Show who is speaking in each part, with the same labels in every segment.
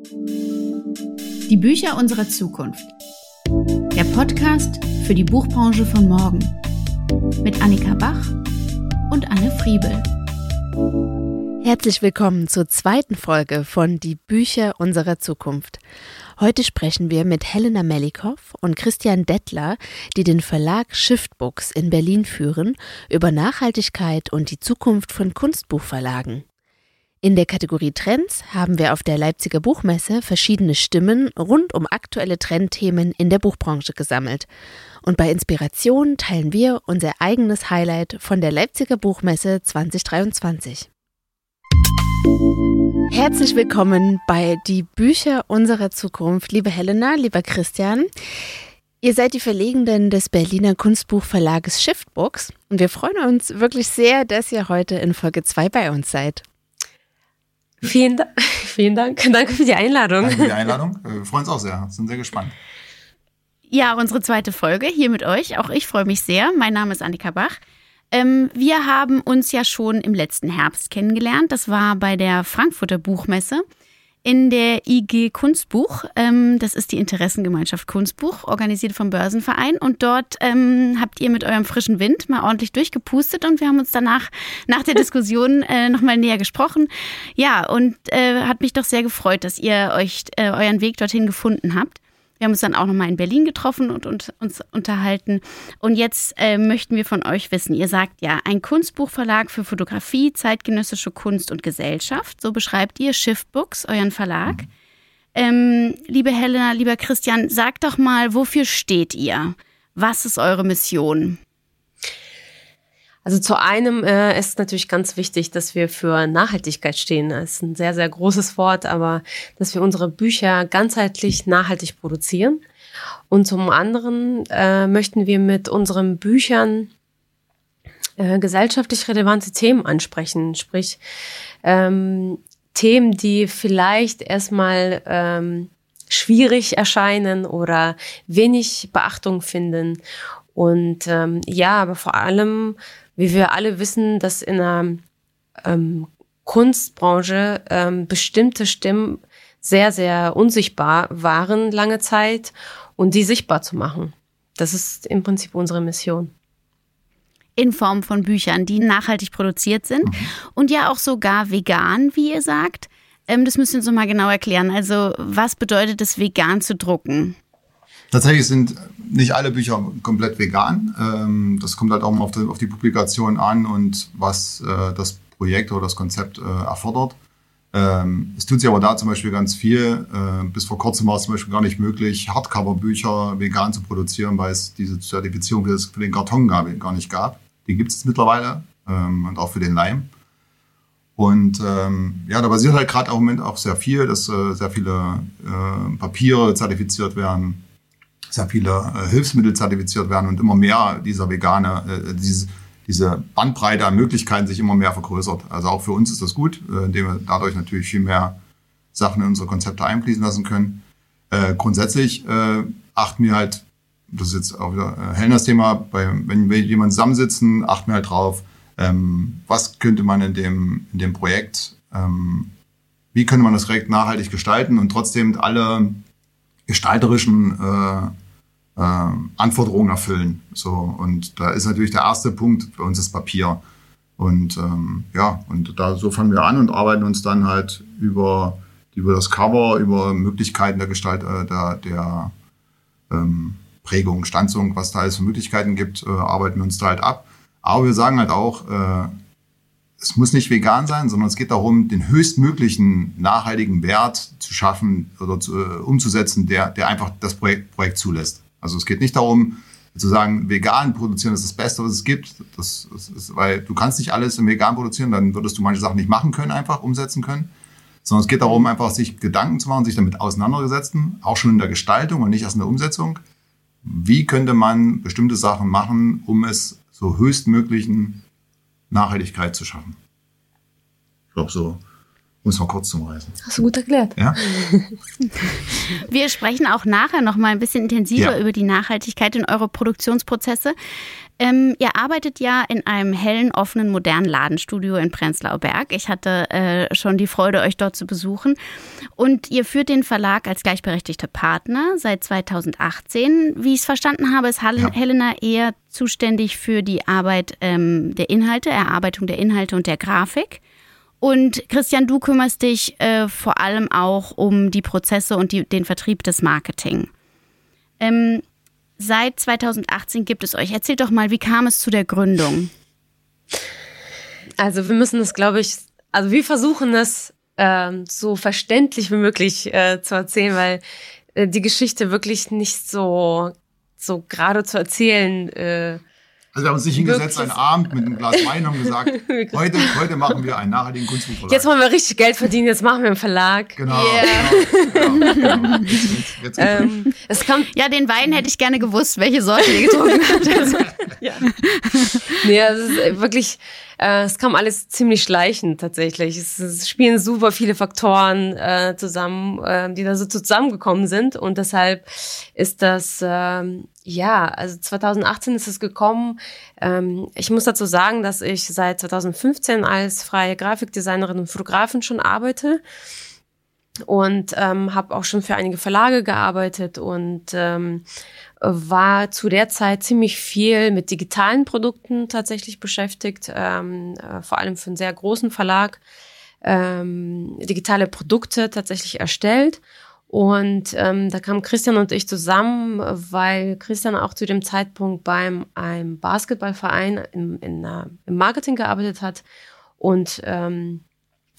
Speaker 1: Die Bücher unserer Zukunft. Der Podcast für die Buchbranche von morgen. Mit Annika Bach und Anne Friebel.
Speaker 2: Herzlich willkommen zur zweiten Folge von Die Bücher unserer Zukunft. Heute sprechen wir mit Helena Melikow und Christian Dettler, die den Verlag Shiftbooks in Berlin führen, über Nachhaltigkeit und die Zukunft von Kunstbuchverlagen. In der Kategorie Trends haben wir auf der Leipziger Buchmesse verschiedene Stimmen rund um aktuelle Trendthemen in der Buchbranche gesammelt. Und bei Inspiration teilen wir unser eigenes Highlight von der Leipziger Buchmesse 2023. Herzlich willkommen bei Die Bücher unserer Zukunft, liebe Helena, lieber Christian. Ihr seid die Verlegenden des Berliner Kunstbuchverlages Shiftbooks und wir freuen uns wirklich sehr, dass ihr heute in Folge 2 bei uns seid.
Speaker 3: Vielen, da vielen Dank. Danke für die Einladung.
Speaker 4: Danke für die Einladung. Äh, wir freuen uns auch sehr. Sind sehr gespannt.
Speaker 1: Ja, unsere zweite Folge hier mit euch. Auch ich freue mich sehr. Mein Name ist Annika Bach. Ähm, wir haben uns ja schon im letzten Herbst kennengelernt. Das war bei der Frankfurter Buchmesse in der IG Kunstbuch. Ähm, das ist die Interessengemeinschaft Kunstbuch, organisiert vom Börsenverein. Und dort ähm, habt ihr mit eurem frischen Wind mal ordentlich durchgepustet und wir haben uns danach nach der Diskussion äh, nochmal näher gesprochen. Ja, und äh, hat mich doch sehr gefreut, dass ihr euch äh, euren Weg dorthin gefunden habt. Wir haben uns dann auch nochmal in Berlin getroffen und, und uns unterhalten. Und jetzt äh, möchten wir von euch wissen, ihr sagt ja, ein Kunstbuchverlag für Fotografie, zeitgenössische Kunst und Gesellschaft. So beschreibt ihr Shiftbooks, euren Verlag. Ähm, liebe Helena, lieber Christian, sagt doch mal, wofür steht ihr? Was ist eure Mission?
Speaker 3: Also zu einem äh, ist natürlich ganz wichtig, dass wir für Nachhaltigkeit stehen. Das ist ein sehr, sehr großes Wort, aber dass wir unsere Bücher ganzheitlich nachhaltig produzieren. Und zum anderen äh, möchten wir mit unseren Büchern äh, gesellschaftlich relevante Themen ansprechen, sprich ähm, Themen, die vielleicht erstmal ähm, schwierig erscheinen oder wenig Beachtung finden. Und ähm, ja, aber vor allem wie wir alle wissen, dass in der ähm, Kunstbranche ähm, bestimmte Stimmen sehr, sehr unsichtbar waren lange Zeit und die sichtbar zu machen. Das ist im Prinzip unsere Mission.
Speaker 1: In Form von Büchern, die nachhaltig produziert sind mhm. und ja auch sogar vegan, wie ihr sagt. Ähm, das müsst ihr uns noch mal genau erklären. Also, was bedeutet es, vegan zu drucken?
Speaker 4: Tatsächlich sind nicht alle Bücher komplett vegan. Ähm, das kommt halt auch mal auf die, Publikation an und was äh, das Projekt oder das Konzept äh, erfordert. Ähm, es tut sich aber da zum Beispiel ganz viel. Äh, bis vor kurzem war es zum Beispiel gar nicht möglich, Hardcover-Bücher vegan zu produzieren, weil es diese Zertifizierung für, den Karton gar nicht gab. Die gibt es mittlerweile ähm, und auch für den Leim. Und ähm, ja, da basiert halt gerade im Moment auch sehr viel, dass äh, sehr viele äh, Papiere zertifiziert werden, sehr viele äh, Hilfsmittel zertifiziert werden und immer mehr dieser vegane, äh, diese, diese Bandbreite an Möglichkeiten sich immer mehr vergrößert. Also auch für uns ist das gut, äh, indem wir dadurch natürlich viel mehr Sachen in unsere Konzepte einfließen lassen können. Äh, grundsätzlich äh, achten wir halt, das ist jetzt auch wieder äh, Hellners Thema, bei, wenn wir jemanden zusammensitzen, achten wir halt drauf, ähm, was könnte man in dem, in dem Projekt, ähm, wie könnte man das Projekt nachhaltig gestalten und trotzdem alle gestalterischen äh, Anforderungen erfüllen. So und da ist natürlich der erste Punkt bei uns das Papier. Und ähm, ja, und da so fangen wir an und arbeiten uns dann halt über, über das Cover, über Möglichkeiten der Gestalt, äh, der, der ähm, Prägung, Stanzung, was da alles für Möglichkeiten gibt, äh, arbeiten wir uns da halt ab. Aber wir sagen halt auch, äh, es muss nicht vegan sein, sondern es geht darum, den höchstmöglichen nachhaltigen Wert zu schaffen oder zu, äh, umzusetzen, der, der einfach das Projekt, Projekt zulässt. Also es geht nicht darum, zu sagen, vegan produzieren ist das Beste, was es gibt. Das, ist, weil du kannst nicht alles im Vegan produzieren, dann würdest du manche Sachen nicht machen können, einfach umsetzen können. Sondern es geht darum, einfach sich Gedanken zu machen, sich damit auseinandergesetzen, auch schon in der Gestaltung und nicht erst in der Umsetzung. Wie könnte man bestimmte Sachen machen, um es so höchstmöglichen Nachhaltigkeit zu schaffen. Ich glaube so. Um es mal kurz zu reißen.
Speaker 3: Hast du gut erklärt.
Speaker 4: Ja?
Speaker 1: Wir sprechen auch nachher noch mal ein bisschen intensiver
Speaker 4: Ja.
Speaker 1: über die Nachhaltigkeit in eure Produktionsprozesse. Ähm, ihr arbeitet ja in einem hellen, offenen, modernen Ladenstudio in Prenzlauer Berg. Ich hatte äh, schon die Freude, euch dort zu besuchen. Und ihr führt den Verlag als gleichberechtigter Partner seit 2018. Wie ich es verstanden habe, ist Hel
Speaker 4: Ja.
Speaker 1: Helena eher zuständig für die Arbeit ähm, der Inhalte, Erarbeitung der Inhalte und der Grafik. Und Christian, du kümmerst dich äh, vor allem auch um die Prozesse und die, den Vertrieb des Marketing. Ähm, seit 2018 gibt es euch. Erzählt doch mal, wie kam es zu der Gründung?
Speaker 3: Also wir müssen das, glaube ich, also wir versuchen das ähm, so verständlich wie möglich äh, zu erzählen, weil äh, die Geschichte wirklich nicht so so gerade zu erzählen.
Speaker 4: Also wir haben uns nicht hingesetzt
Speaker 3: Wirklich?
Speaker 4: einen Abend mit einem Glas Wein und gesagt, heute, heute machen wir einen nachhaltigen Kunstbuchverlag.
Speaker 3: jetzt wollen wir richtig Geld verdienen, jetzt machen wir einen Verlag.
Speaker 4: Genau.
Speaker 1: Yeah.
Speaker 4: genau, genau. Jetzt, jetzt,
Speaker 3: Ähm, es kam
Speaker 1: Ja, den Wein hätte ich gerne gewusst, welche Sorte ihr getrunken habt.
Speaker 3: ja. nee, es ist wirklich, äh, es kam alles ziemlich schleichend tatsächlich. Es, spielen super viele Faktoren äh, zusammen, äh, die da so zusammengekommen sind und deshalb ist das, ähm, ja, also 2018 ist es gekommen. Ähm, ich muss dazu sagen, dass ich seit 2015 als freie Grafikdesignerin und Fotografin schon arbeite und ähm, habe auch schon für einige Verlage gearbeitet und ähm, war zu der Zeit ziemlich viel mit digitalen Produkten tatsächlich beschäftigt, ähm, äh, vor allem für einen sehr großen Verlag ähm, digitale Produkte tatsächlich erstellt. Und ähm, da kamen Christian und ich zusammen, weil Christian auch zu dem Zeitpunkt beim einem Basketballverein in, in, äh, im Marketing gearbeitet hat. Und ähm,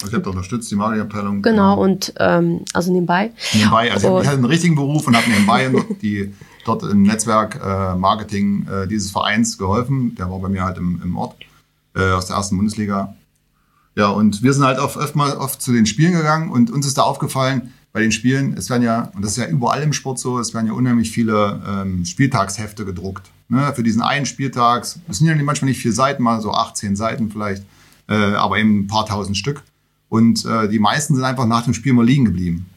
Speaker 4: Ich habe unterstützt die Marketingabteilung.
Speaker 3: genau, und ähm, also nebenbei.
Speaker 4: Nebenbei, also ich hatte einen richtigen Beruf und habe nebenbei dort, die, dort im Netzwerk äh, Marketing äh, dieses Vereins geholfen. Der war bei mir halt im, im Ort äh, aus der ersten Bundesliga. Ja, und wir sind halt oft, oft mal oft zu den Spielen gegangen und uns ist da aufgefallen, bei den Spielen, es werden ja, und das ist ja überall im Sport so, es werden ja unheimlich viele ähm, Spieltagshefte gedruckt. Ne? Für diesen einen Spieltag, es sind ja manchmal nicht vier Seiten, mal so 18 Seiten vielleicht, äh, aber eben ein paar tausend Stück. Und äh, die meisten sind einfach nach dem Spiel mal liegen geblieben.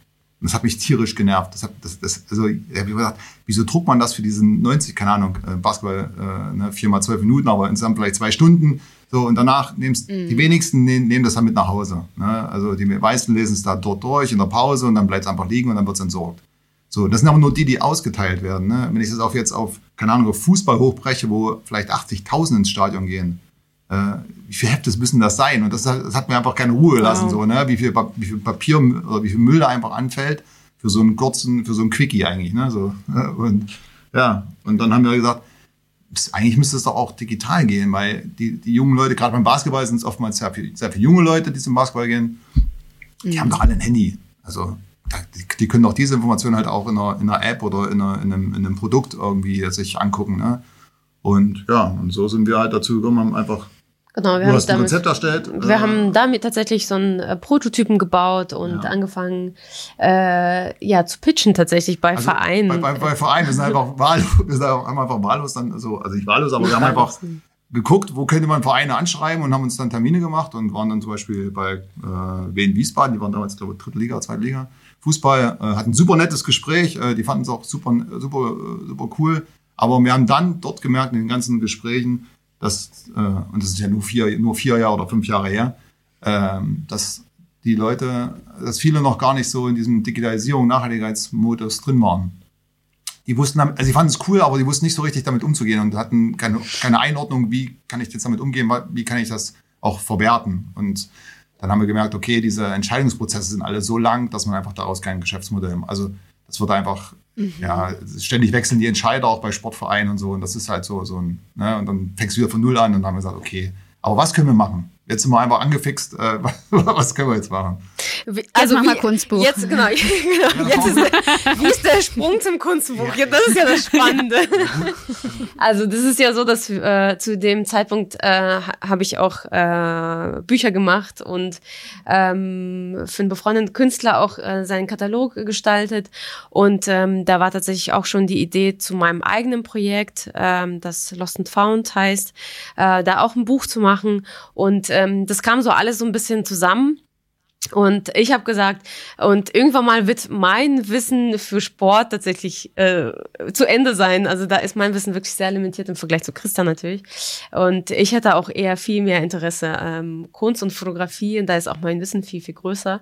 Speaker 4: Und das hat mich tierisch genervt. Das hat, das, das, also, ich habe gedacht, wieso druckt man das für diesen 90, keine Ahnung, äh, Basketball, äh, ne, vier mal zwölf Minuten, aber insgesamt vielleicht zwei Stunden. So, und danach nimmst die wenigsten nehmen, nehmen das dann mit nach Hause. Ne? Also die meisten lesen es da dort durch in der Pause und dann bleibt es einfach liegen und dann wird es entsorgt. So, das sind aber nur die, die ausgeteilt werden. Ne? Wenn ich das auch jetzt auf, keine Ahnung, auf Fußball hochbreche, wo vielleicht 80.000 ins Stadion gehen, äh, wie viel Heftes müssen das sein? Und das, hat- das hat mir einfach keine Ruhe gelassen,
Speaker 3: Wow.
Speaker 4: so, ne? wie, viel, wie viel Papier oder wie viel Müll da einfach anfällt für so einen kurzen, für so einen Quickie eigentlich. Ne? So, ne? und ja, und dann haben wir gesagt, eigentlich müsste es doch auch digital gehen, weil die, die jungen Leute, gerade beim Basketball sind es oftmals sehr, viel, sehr viele junge Leute, die zum Basketball gehen, die haben doch alle ein Handy. Also die, die können doch diese Informationen halt auch in einer, in einer App oder in, einer, in, einem, in einem Produkt irgendwie sich angucken. Ne? Und ja, und so sind wir halt dazu gekommen, haben einfach,
Speaker 3: Genau, wir
Speaker 4: du
Speaker 3: haben
Speaker 4: hast ein
Speaker 3: damit,
Speaker 4: Konzept erstellt.
Speaker 3: wir
Speaker 4: äh,
Speaker 3: haben damit tatsächlich so einen äh, Prototypen gebaut und
Speaker 4: Ja.
Speaker 3: angefangen, äh, ja, zu pitchen tatsächlich bei
Speaker 4: also
Speaker 3: Vereinen.
Speaker 4: Bei, bei, bei Vereinen, wir sind einfach wahllos, wir sind einfach, wahllos dann, so, also nicht wahllos, aber wir haben einfach geguckt, wo könnte man Vereine anschreiben und haben uns dann Termine gemacht und waren dann zum Beispiel bei äh, Wien Wiesbaden, die waren damals, glaube ich, dritte Liga, zweite Liga. Fußball, äh, hatten ein super nettes Gespräch, äh, die fanden es auch super, super, super cool. Aber wir haben dann dort gemerkt, in den ganzen Gesprächen, dass, äh, und das ist ja nur vier, nur vier Jahre oder fünf Jahre her, ähm, dass die Leute, dass viele noch gar nicht so in diesem Digitalisierung, Nachhaltigkeitsmodus drin waren die wussten, also sie fanden es cool, aber die wussten nicht so richtig damit umzugehen und hatten keine, keine Einordnung, wie kann ich jetzt damit umgehen, wie kann ich das auch verwerten. Und dann haben wir gemerkt, okay, diese Entscheidungsprozesse sind alle so lang, dass man einfach daraus kein Geschäftsmodell, also das wird einfach, ja, ständig wechseln die Entscheider auch bei Sportvereinen und so und das ist halt so, so ein, ne, und dann fängst du wieder von Null an und dann haben wir gesagt, okay, aber was können wir machen? Jetzt sind wir einfach angefixt, äh, was können wir jetzt machen?
Speaker 3: Wie-
Speaker 1: mach mal
Speaker 3: wie-
Speaker 1: Kunstbuch.
Speaker 3: Jetzt, genau, genau jetzt ist, wie ist der Sprung zum Kunstbuch? Ja, das ist ja das Spannende. Also das ist ja so, dass äh, zu dem Zeitpunkt äh, ha- habe ich auch äh, Bücher gemacht und ähm, für einen befreundeten Künstler auch äh, seinen Katalog gestaltet. Und ähm, da war tatsächlich auch schon die Idee zu meinem eigenen Projekt, ähm, das Lost and Found heißt, äh, da auch ein Buch zu machen. Und ähm, das kam so alles so ein bisschen zusammen. Und ich habe gesagt, und irgendwann mal wird mein Wissen für Sport tatsächlich äh, zu Ende sein. Also da ist mein Wissen wirklich sehr limitiert im Vergleich zu Christa natürlich. Und ich hätte auch eher viel mehr Interesse ähm, Kunst und Fotografie. Und da ist auch mein Wissen viel, viel größer.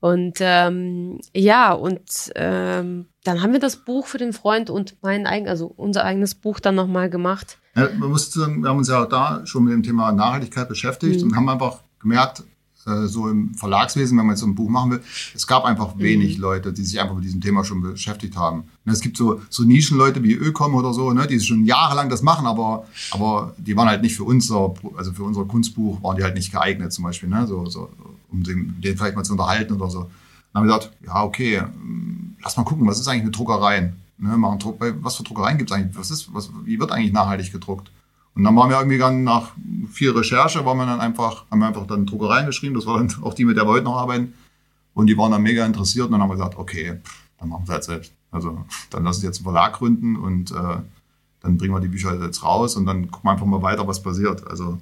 Speaker 3: Und ähm, ja, und ähm, dann haben wir das Buch für den Freund und mein eigen, also unser eigenes Buch dann nochmal gemacht.
Speaker 4: Ja, man muss sagen, wir haben uns ja auch da schon mit dem Thema Nachhaltigkeit beschäftigt mhm. und haben einfach gemerkt, äh, so im Verlagswesen, wenn man jetzt so ein Buch machen will, es gab einfach wenig mhm. Leute, die sich einfach mit diesem Thema schon beschäftigt haben. Es gibt so, so Nischenleute wie Ökom oder so, ne, die schon jahrelang das machen, aber, aber die waren halt nicht für unser, also für unser Kunstbuch waren die halt nicht geeignet zum Beispiel, ne, so, so, um den, den vielleicht mal zu unterhalten oder so. Dann haben wir gesagt, ja, okay, hm, lass mal gucken, was ist eigentlich mit Druckereien? Ne, machen Druck, was für Druckereien gibt es eigentlich? Was ist, was, wie wird eigentlich nachhaltig gedruckt? Und dann waren wir irgendwie dann nach viel Recherche, waren wir dann einfach, haben wir einfach dann Druckereien geschrieben, das war dann auch die, mit der wir heute noch arbeiten. Und die waren dann mega interessiert und dann haben wir gesagt, okay, dann machen wir es halt selbst. Also dann lass uns jetzt einen Verlag gründen und äh, dann bringen wir die Bücher jetzt raus und dann gucken wir einfach mal weiter, was passiert. Also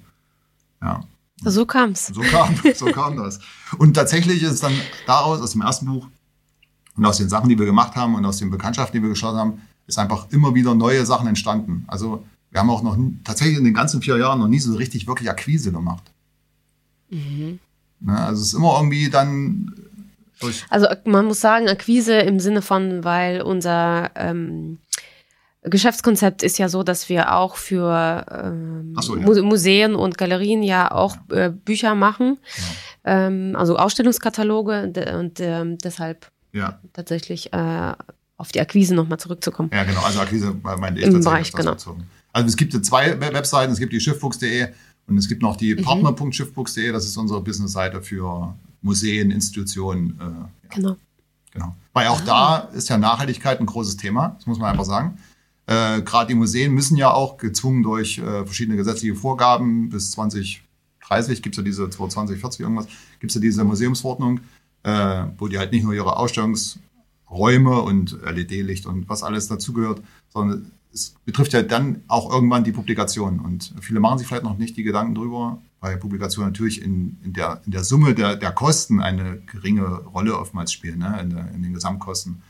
Speaker 4: ja.
Speaker 3: So kam's.
Speaker 4: So kam, so kam das. Und tatsächlich ist es dann daraus, aus dem ersten Buch und aus den Sachen, die wir gemacht haben und aus den Bekanntschaften, die wir geschlossen haben, ist einfach immer wieder neue Sachen entstanden. Also wir haben auch noch tatsächlich in den ganzen vier Jahren noch nie so richtig wirklich Akquise gemacht. Mhm. Ne, also es ist immer irgendwie dann
Speaker 3: durch. Also man muss sagen, Akquise im Sinne von, weil unser ähm, Geschäftskonzept ist ja so, dass wir auch für ähm, so, ja. Museen und Galerien ja auch äh, Bücher machen, ja. ähm, also Ausstellungskataloge und ähm, deshalb ja. tatsächlich äh, auf die Akquise nochmal zurückzukommen.
Speaker 4: Ja, genau, also Akquise meinte
Speaker 3: ich Im Bereich, genau. Bezogen.
Speaker 4: Also es gibt zwei Webseiten, es gibt die schiffbuchs.de und es gibt noch die mhm. partner.schiffbuchs.de, das ist unsere Businessseite für Museen, Institutionen. Äh, ja. Genau. Genau. Weil auch ah. da ist ja Nachhaltigkeit ein großes Thema, das muss man einfach sagen. Äh, Gerade die Museen müssen ja auch gezwungen durch äh, verschiedene gesetzliche Vorgaben bis 2030 gibt es ja diese 2020, 40 irgendwas, gibt es ja diese Museumsverordnung, äh, wo die halt nicht nur ihre Ausstellungsräume und LED-Licht und was alles dazugehört, sondern es betrifft ja dann auch irgendwann die Publikation. Und viele machen sich vielleicht noch nicht die Gedanken drüber, weil Publikationen natürlich in, in, der, in der Summe der, der Kosten eine geringe Rolle oftmals spielen, ne? in, der, in den Gesamtkosten.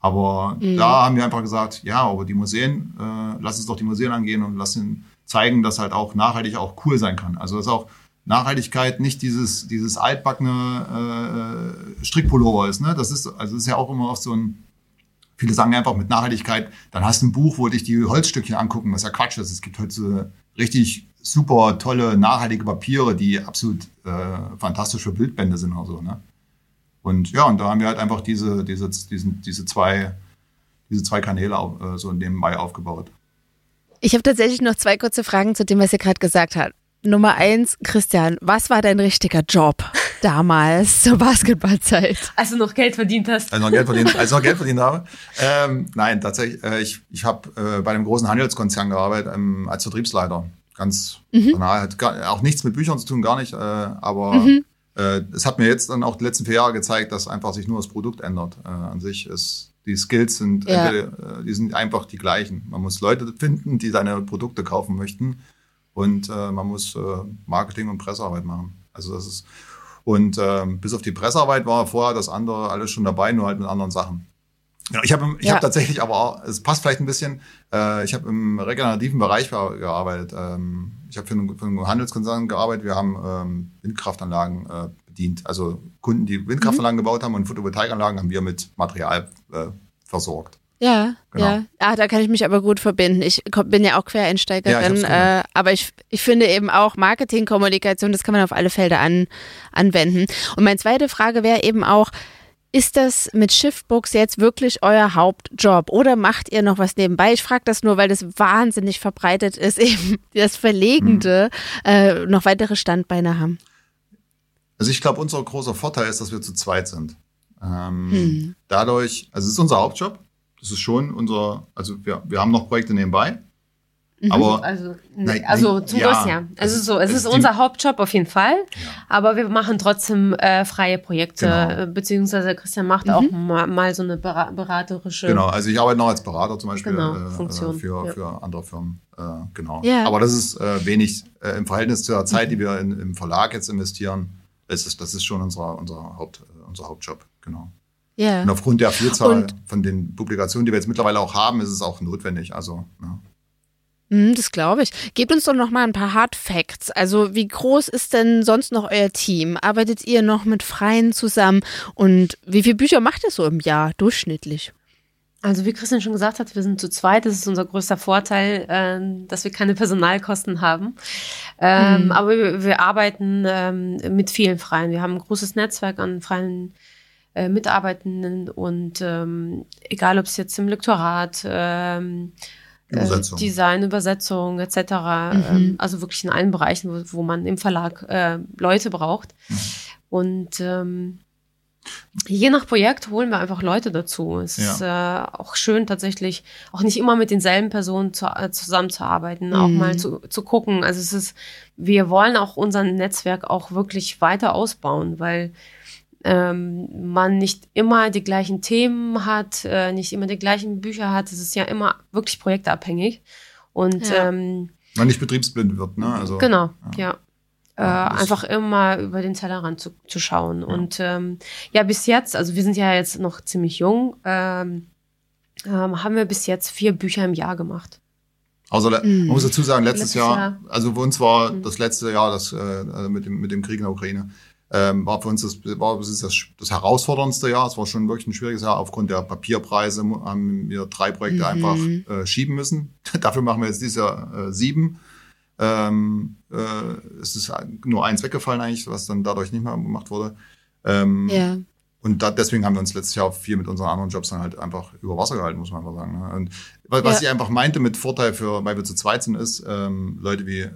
Speaker 4: Aber mhm. da haben wir einfach gesagt, ja, aber die Museen, äh, lass uns doch die Museen angehen und lass ihnen zeigen, dass halt auch nachhaltig auch cool sein kann. Also dass auch Nachhaltigkeit nicht dieses, dieses altbackene äh, Strickpullover ist. Ne? Das ist, also das ist ja auch immer oft so ein, Viele sagen einfach mit Nachhaltigkeit, dann hast du ein Buch, wo dich die Holzstückchen angucken, was ja Quatsch ist. Es gibt heute so richtig super tolle, nachhaltige Papiere, die absolut äh, fantastisch für Bildbände sind oder so. Ne? Und ja, und da haben wir halt einfach diese, diese, diesen, diese, zwei, diese zwei Kanäle äh, so nebenbei aufgebaut.
Speaker 2: Ich habe tatsächlich noch zwei kurze Fragen zu dem, was ihr gerade gesagt habt. Nummer eins, Christian, was war dein richtiger Job damals zur Basketballzeit?
Speaker 3: Als du noch Geld verdient hast.
Speaker 4: Als ich noch Geld verdient, als ich noch Geld verdient habe. Ähm, nein, tatsächlich, äh, ich, ich habe äh, bei einem großen Handelskonzern gearbeitet ähm, als Vertriebsleiter. Ganz mhm. banal, hat gar, auch nichts mit Büchern zu tun, gar nicht. Äh, aber mhm. äh, es hat mir jetzt dann auch die letzten vier Jahre gezeigt, dass einfach sich nur das Produkt ändert. Äh, an sich ist die Skills sind, ja. entweder, äh, die sind einfach die gleichen. Man muss Leute finden, die seine Produkte kaufen möchten und äh, man muss äh, Marketing und Pressearbeit machen. Also das ist und ähm, bis auf die Pressearbeit war vorher das andere alles schon dabei, nur halt mit anderen Sachen. Ja, ich habe ich ja. hab tatsächlich aber auch, es passt vielleicht ein bisschen, äh, ich habe im regenerativen Bereich gearbeitet. Ähm, ich habe für, einen, für einen Handelskonzern gearbeitet, wir haben ähm, Windkraftanlagen äh, bedient. Also Kunden, die Windkraftanlagen mhm. gebaut haben und Photovoltaikanlagen haben wir mit Material äh, versorgt.
Speaker 2: Ja, genau. ja. Ah, da kann ich mich aber gut verbinden. Ich bin ja auch Quereinsteigerin, ja, äh, aber ich, ich finde eben auch Marketing, Kommunikation, das kann man auf alle Felder an, anwenden. Und meine zweite Frage wäre eben auch, ist das mit Shiftbooks jetzt wirklich euer Hauptjob oder macht ihr noch was nebenbei? Ich frage das nur, weil das wahnsinnig verbreitet ist, eben das Verlegende hm. äh, noch weitere Standbeine haben.
Speaker 4: Also ich glaube, unser großer Vorteil ist, dass wir zu zweit sind. Ähm, hm. Dadurch, also es ist unser Hauptjob, das ist schon unser, also wir, wir haben noch Projekte nebenbei. Mhm. Aber
Speaker 3: also, nein, also zum ja, ja. Also so, es, es ist unser Hauptjob auf jeden Fall, ja. aber wir machen trotzdem äh, freie Projekte, genau. Äh, beziehungsweise Christian macht mhm. auch mal, mal, so eine beraterische.
Speaker 4: Genau, also ich arbeite noch als Berater zum Beispiel genau, äh, Funktion, für, ja. für andere Firmen. Äh, genau. Ja. Aber das ist äh, wenig äh, im Verhältnis zur Zeit, die wir in, im Verlag jetzt investieren, das ist, das ist schon unser, unser, Haupt, unser Hauptjob, genau.
Speaker 2: Ja.
Speaker 4: Und aufgrund der Vielzahl
Speaker 2: Und-
Speaker 4: von den Publikationen, die wir jetzt mittlerweile auch haben, ist es auch notwendig. Also, ja.
Speaker 2: Hm, das glaube ich. Gebt uns doch noch mal ein paar Hard Facts. Also, wie groß ist denn sonst noch euer Team? Arbeitet ihr noch mit Freien zusammen? Und wie viele Bücher macht ihr so im Jahr durchschnittlich?
Speaker 3: Also wie Christian schon gesagt hat, wir sind zu zweit. Das ist unser größter Vorteil, ähm, dass wir keine Personalkosten haben. Ähm,
Speaker 2: Mhm.
Speaker 3: Aber wir, wir arbeiten ähm, mit vielen Freien. Wir haben ein großes Netzwerk an freien äh, Mitarbeitenden und ähm, egal, ob es jetzt im Lektorat, ähm, äh,
Speaker 4: Übersetzung.
Speaker 3: Design, Übersetzung etc. Ähm, also wirklich in allen Bereichen, wo, wo man im Verlag äh, Leute braucht. Und ähm, je nach Projekt holen wir einfach Leute dazu. Es ist äh, auch schön tatsächlich, auch nicht immer mit denselben Personen zu, äh, zusammenzuarbeiten, auch
Speaker 2: Mhm.
Speaker 3: mal zu, zu gucken. Also es ist, wir wollen auch unser Netzwerk auch wirklich weiter ausbauen, weil ähm, man nicht immer die gleichen Themen hat, äh, nicht immer die gleichen Bücher hat. Es ist ja immer wirklich projektabhängig. Und
Speaker 2: Ja.
Speaker 3: ähm,
Speaker 4: Man nicht betriebsblind wird, ne? Also,
Speaker 3: Genau, ja. Äh,
Speaker 4: Ja, das-
Speaker 3: einfach immer über den Tellerrand zu, zu schauen. Und ähm, ja, bis jetzt, also wir sind ja jetzt noch ziemlich jung, ähm, ähm, haben wir bis jetzt vier Bücher im Jahr gemacht.
Speaker 4: Also
Speaker 2: Mhm.
Speaker 4: man muss dazu sagen, letztes,
Speaker 3: Letztes
Speaker 4: Jahr,
Speaker 3: Jahr.
Speaker 4: also für uns war
Speaker 3: Mhm.
Speaker 4: das letzte Jahr, das äh, also mit dem mit dem Krieg in der Ukraine, ähm, war für uns das war das, ist das, das herausforderndste Jahr. Es war schon wirklich ein schwieriges Jahr. Aufgrund der Papierpreise haben wir drei Projekte
Speaker 2: Mhm.
Speaker 4: einfach äh, schieben müssen. Dafür machen wir jetzt dieses Jahr äh, sieben. Ähm, äh, es ist nur eins weggefallen eigentlich, was dann dadurch nicht mehr gemacht wurde. Ähm,
Speaker 2: Ja.
Speaker 4: und da, deswegen haben wir uns letztes Jahr viel mit unseren anderen Jobs dann halt einfach über Wasser gehalten, muss man einfach sagen. Ne? Und was, was
Speaker 2: Ja.
Speaker 4: ich einfach meinte mit Vorteil für, weil wir zu zweit sind, ist, ähm, Leute wie äh,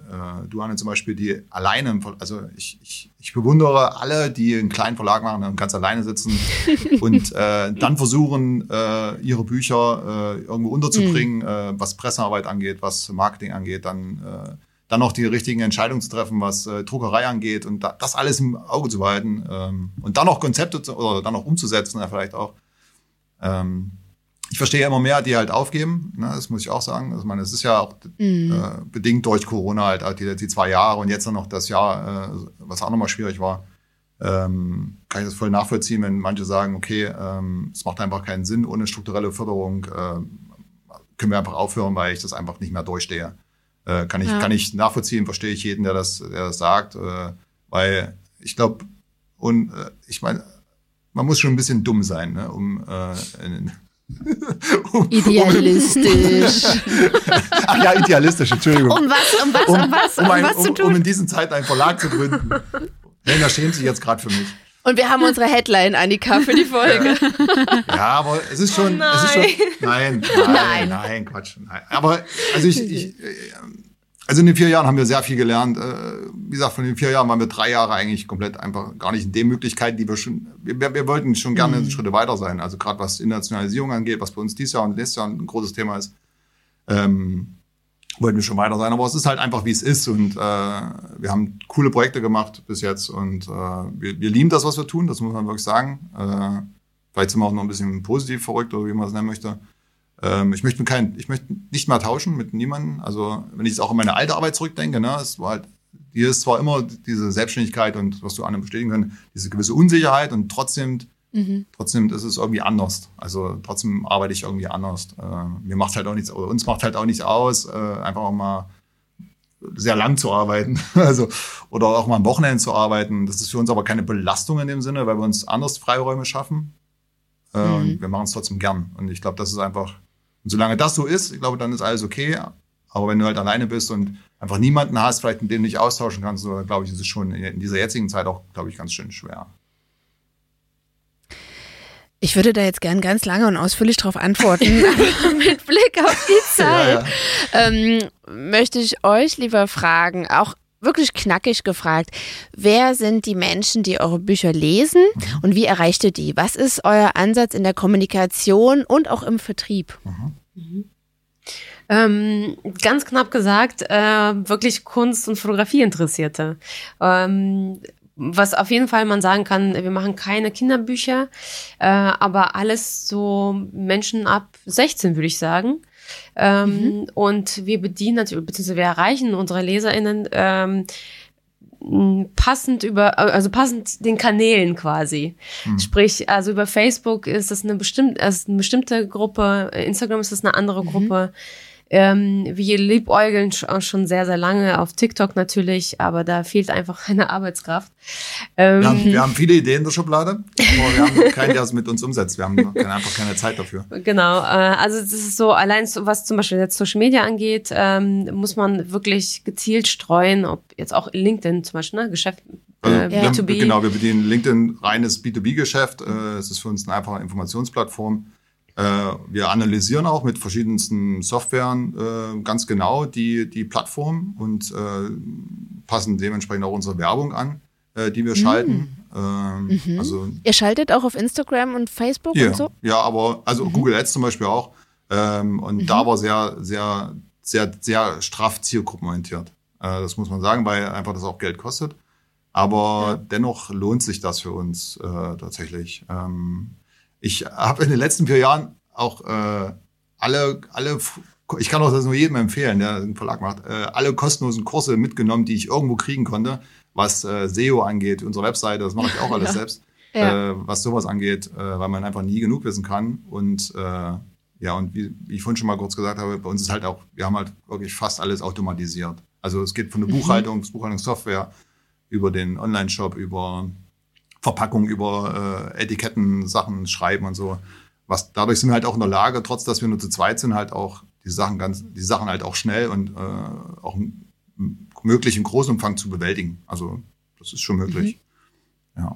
Speaker 4: du, Anne, zum Beispiel, die alleine, also ich, ich, ich bewundere alle, die einen kleinen Verlag machen und ganz alleine sitzen und äh, dann versuchen, äh, ihre Bücher äh, irgendwo unterzubringen, äh, was Pressearbeit angeht, was Marketing angeht, dann äh, dann noch die richtigen Entscheidungen zu treffen, was äh, Druckerei angeht und da, das alles im Auge zu behalten ähm, und dann noch Konzepte zu, oder dann noch umzusetzen, ja, vielleicht auch. Ähm, ich verstehe immer mehr, die halt aufgeben, ne, das muss ich auch sagen. Also, ich meine, es ist ja auch
Speaker 2: Mhm.
Speaker 4: äh, bedingt durch Corona halt die, die zwei Jahre und jetzt dann noch das Jahr, äh, was auch nochmal schwierig war. Ähm, kann ich das voll nachvollziehen, wenn manche sagen, okay, ähm, es macht einfach keinen Sinn ohne strukturelle Förderung, äh, können wir einfach aufhören, weil ich das einfach nicht mehr durchstehe. Äh, kann ich
Speaker 2: Ja.
Speaker 4: kann ich nachvollziehen, verstehe ich jeden, der das der das sagt, äh, weil ich glaube und äh, ich meine, man muss schon ein bisschen dumm sein, ne, um, äh, in, um
Speaker 2: Idealistisch.
Speaker 4: Ach ja, idealistisch, Entschuldigung.
Speaker 1: Um was, um was, um, was, um,
Speaker 4: ein,
Speaker 1: was zu
Speaker 4: um,
Speaker 1: tun?
Speaker 4: um in diesen Zeiten einen Verlag zu gründen. Helena schämt sich jetzt gerade für mich.
Speaker 2: Und wir haben unsere Headline, Annika, für die Folge.
Speaker 4: Ja, aber es ist schon, es ist schon, nein, nein, nein, Quatsch, nein. Aber also ich, ich, äh, also in den vier Jahren haben wir sehr viel gelernt. Äh, Wie gesagt, von den vier Jahren waren wir drei Jahre eigentlich komplett einfach gar nicht in den Möglichkeiten, die wir schon, wir, wir wollten schon gerne Schritte weiter sein. Also gerade was Internationalisierung angeht, was bei uns dieses Jahr und nächstes Jahr ein großes Thema ist. Ähm, wollten wir schon weiter sein. Aber es ist halt einfach, wie es ist. Und äh, wir haben coole Projekte gemacht bis jetzt. Und äh, wir, wir lieben das, was wir tun. Das muss man wirklich sagen. Äh, vielleicht sind wir auch noch ein bisschen positiv verrückt oder wie man es nennen möchte. Ähm, ich möchte kein, ich möchte nicht mehr tauschen mit niemandem. Also wenn ich jetzt auch an meine alte Arbeit zurückdenke, ne, es war halt, hier ist zwar immer diese Selbstständigkeit und was du anderen bestätigen können, diese gewisse Unsicherheit und trotzdem Trotzdem ist es irgendwie anders. Also trotzdem arbeite ich irgendwie anders. Äh, mir macht halt auch nichts, uns macht halt auch nichts aus, äh, einfach auch mal sehr lang zu arbeiten. Also, oder auch mal am Wochenende zu arbeiten. Das ist für uns aber keine Belastung in dem Sinne, weil wir uns anders Freiräume schaffen. Äh, Und wir machen es trotzdem gern. Und ich glaube, das ist einfach, und solange das so ist, ich glaube, dann ist alles okay. Aber wenn du halt alleine bist und einfach niemanden hast, vielleicht mit dem du dich austauschen kannst, so, glaube ich, ist es schon in dieser jetzigen Zeit auch, glaube ich, ganz schön schwer.
Speaker 2: Ich würde da jetzt gern ganz lange und ausführlich drauf antworten, aber mit Blick auf die Zeit Ähm, möchte ich euch lieber fragen, auch wirklich knackig gefragt, wer sind die Menschen, die eure Bücher lesen und wie erreicht ihr die? Was ist euer Ansatz in der Kommunikation und auch im Vertrieb?
Speaker 3: Ähm, ganz knapp gesagt, äh, wirklich Kunst und Fotografie Interessierte. Ähm, was auf jeden Fall man sagen kann, wir machen keine Kinderbücher, äh, aber alles so Menschen ab 16, würde ich sagen. Ähm, Und wir bedienen natürlich, beziehungsweise wir erreichen unsere LeserInnen ähm, passend über, also passend den Kanälen quasi. Hm. Sprich, also über Facebook ist das eine bestimmte, also eine bestimmte Gruppe, Instagram ist das eine andere mhm. Ähm, wir liebäugeln schon sehr, sehr lange auf TikTok natürlich, aber da fehlt einfach eine Arbeitskraft.
Speaker 4: Ähm, wir, haben, wir, haben, viele Ideen in der Schublade, aber wir haben keinen, der es mit uns umsetzt. Wir haben einfach keine Zeit dafür.
Speaker 3: Genau, äh, also das ist so, allein was zum Beispiel jetzt Social Media angeht, ähm, muss man wirklich gezielt streuen, ob jetzt auch LinkedIn zum Beispiel, ne, Geschäft,
Speaker 4: also, äh, ja. B2B. Genau, wir bedienen LinkedIn reines B2B-Geschäft. Äh, es ist für uns eine einfache Informationsplattform. Äh, wir analysieren auch mit verschiedensten Softwaren äh, ganz genau die, die Plattform und äh, passen dementsprechend auch unsere Werbung an, die wir mhm. schalten.
Speaker 2: Ähm, mhm. also, Ihr schaltet auch auf Instagram und Facebook
Speaker 4: ja,
Speaker 2: und so?
Speaker 4: Ja, aber also mhm. Google Ads zum Beispiel auch. Ähm, und mhm. da war sehr, sehr, sehr, sehr straff zielgruppenorientiert. Das muss man sagen, weil einfach das auch Geld kostet. Aber ja. dennoch lohnt sich das für uns äh, tatsächlich. Ähm, ich habe in den letzten vier Jahren auch äh, alle, alle, ich kann auch das nur jedem empfehlen, der einen Verlag macht, äh, alle kostenlosen Kurse mitgenommen, die ich irgendwo kriegen konnte, was äh, SEO angeht, unsere Webseite, das mache ich auch alles ja. selbst, ja. Äh, was sowas angeht, äh, weil man einfach nie genug wissen kann. Und äh, ja, und wie, wie ich vorhin schon mal kurz gesagt habe, bei uns ist halt auch, wir haben halt wirklich fast alles automatisiert. Also es geht von der mhm. Buchhaltung, Buchhaltungssoftware über den Online-Shop, über Verpackung, über äh, Etiketten, Sachen schreiben und so. Was, dadurch sind wir halt auch in der Lage, trotz dass wir nur zu zweit sind, halt auch die Sachen ganz, die Sachen halt auch schnell und äh, auch möglich im Großumfang zu bewältigen. Also das ist schon möglich. Mhm. Ja.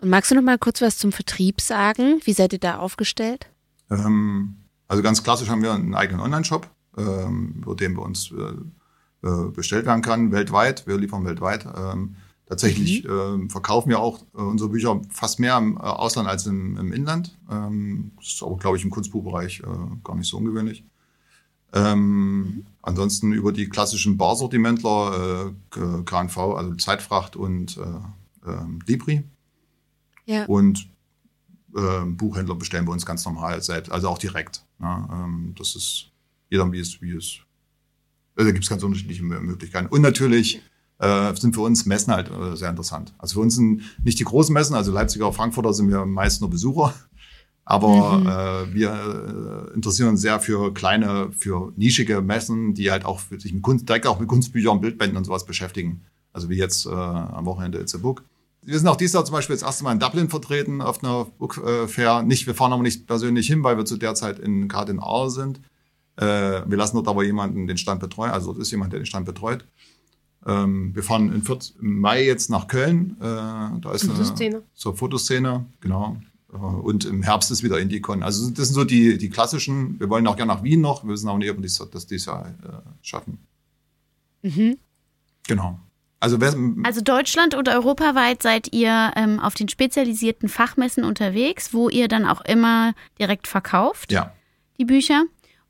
Speaker 2: Und magst du noch mal kurz was zum Vertrieb sagen? Wie seid ihr da aufgestellt?
Speaker 4: Ähm, also ganz klassisch haben wir einen eigenen Online-Shop, ähm, über den bei uns äh, äh, bestellt werden kann, weltweit. Wir liefern weltweit. Ähm, Tatsächlich mhm. äh, verkaufen wir auch äh, unsere Bücher fast mehr im äh, Ausland als im, im Inland. Ähm, das ist aber, glaube ich, im Kunstbuchbereich äh, gar nicht so ungewöhnlich. Ähm, mhm. Ansonsten über die klassischen Barsortimentler, äh, KNV, also Zeitfracht und äh, äh, Libri. Ja. Und äh, Buchhändler bestellen wir uns ganz normal selbst, also auch direkt. Ja, ähm, das ist jeder, wie es, wie es. Also da gibt es ganz unterschiedliche Möglichkeiten. Und natürlich äh, sind für uns Messen halt äh, sehr interessant. Also für uns sind nicht die großen Messen, also Leipziger, Frankfurter sind wir meist nur Besucher. Aber mhm. äh, wir äh, interessieren uns sehr für kleine, für nischige Messen, die halt auch sich mit Kunst, direkt auch mit Kunstbüchern, Bildbänden und sowas beschäftigen. Also wie jetzt äh, am Wochenende It's a Book. Wir sind auch dieses Jahr zum Beispiel das erste Mal in Dublin vertreten auf einer Book Fair. Nicht, wir fahren aber nicht persönlich hin, weil wir zu der Zeit in, gerade in Aar sind. Äh, wir lassen dort aber jemanden den Stand betreuen. Also dort ist jemand, der den Stand betreut. Ähm, wir fahren in Viert, im Mai jetzt nach Köln. Äh, da ist eine zur Fotoszene, genau. Äh, und im Herbst ist wieder Indicon. Also das sind so die, die klassischen. Wir wollen auch gerne nach Wien noch. Wir wissen auch nicht, ob wir das, das dieses Jahr äh, schaffen. Mhm. Genau.
Speaker 1: Also, also, Deutschland und europaweit seid ihr ähm, auf den spezialisierten Fachmessen unterwegs, wo ihr dann auch immer direkt verkauft.
Speaker 4: Ja.
Speaker 1: Die Bücher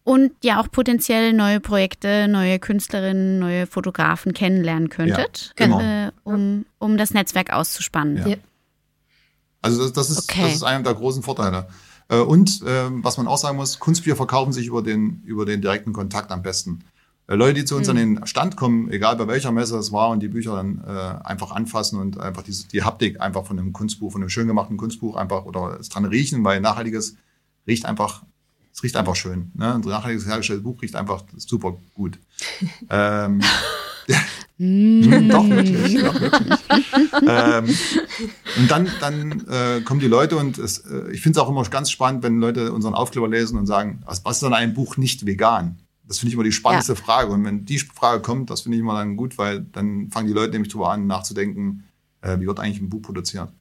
Speaker 1: und ja auch potenziell neue Projekte, neue Künstlerinnen, neue Fotografen kennenlernen könntet, ja, genau. äh, um, um das Netzwerk auszuspannen. Ja.
Speaker 4: Also das, das, ist, okay. das ist einer der großen Vorteile. Äh, und äh, was man auch sagen muss, Kunstbücher verkaufen sich über den, über den direkten Kontakt am besten. Äh, Leute, die zu uns hm. an den Stand kommen, egal bei welcher Messe es war, und die Bücher dann äh, einfach anfassen und einfach die, die Haptik einfach von einem Kunstbuch, von einem schön gemachten Kunstbuch einfach oder es dran riechen, weil nachhaltiges riecht einfach es riecht einfach schön. Ne? Ein nachhaltiges hergestelltes Buch riecht einfach super gut. ähm, mm. doch, wirklich. Doch, wirklich. ähm, und dann, dann äh, kommen die Leute und es, äh, ich finde es auch immer ganz spannend, wenn Leute unseren Aufkleber lesen und sagen, was, was ist denn ein Buch nicht vegan? Das finde ich immer die spannendste ja. Frage. Und wenn die Frage kommt, das finde ich immer dann gut, weil dann fangen die Leute nämlich drüber an, nachzudenken, äh, wie wird eigentlich ein Buch produziert.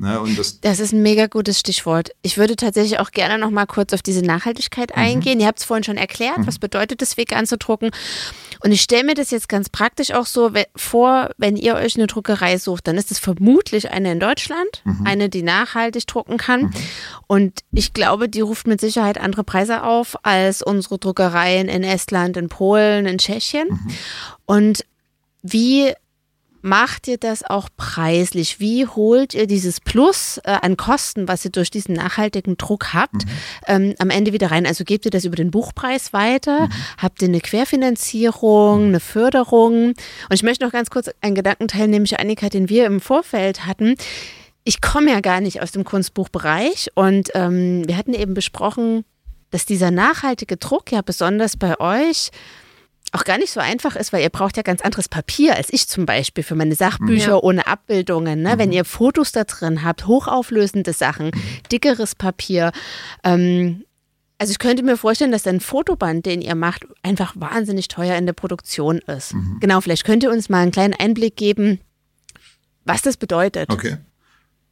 Speaker 2: Ne, und das, das ist ein mega gutes Stichwort. Ich würde tatsächlich auch gerne noch mal kurz auf diese Nachhaltigkeit mhm. eingehen. Ihr habt es vorhin schon erklärt, mhm. was bedeutet es, vegan zu drucken. Und ich stelle mir das jetzt ganz praktisch auch so vor, wenn ihr euch eine Druckerei sucht, dann ist es vermutlich eine in Deutschland, mhm. eine, die nachhaltig drucken kann. Mhm. Und ich glaube, die ruft mit Sicherheit andere Preise auf als unsere Druckereien in Estland, in Polen, in Tschechien. Mhm. Und wie macht ihr das auch preislich? Wie holt ihr dieses Plus äh, an Kosten, was ihr durch diesen nachhaltigen Druck habt, mhm. ähm, am Ende wieder rein? Also gebt ihr das über den Buchpreis weiter? Mhm. Habt ihr eine Querfinanzierung, eine Förderung? Und ich möchte noch ganz kurz einen Gedanken teilen, nämlich Annika, den wir im Vorfeld hatten. Ich komme ja gar nicht aus dem Kunstbuchbereich und ähm, wir hatten eben besprochen, dass dieser nachhaltige Druck ja besonders bei euch auch gar nicht so einfach ist, weil ihr braucht ja ganz anderes Papier als ich zum Beispiel für meine Sachbücher ja. ohne Abbildungen. Ne? Mhm. Wenn ihr Fotos da drin habt, hochauflösende Sachen, mhm. dickeres Papier. Ähm, also ich könnte mir vorstellen, dass ein Fotoband, den ihr macht, einfach wahnsinnig teuer in der Produktion ist. Mhm. Genau, vielleicht könnt ihr uns mal einen kleinen Einblick geben, was das bedeutet.
Speaker 4: Okay.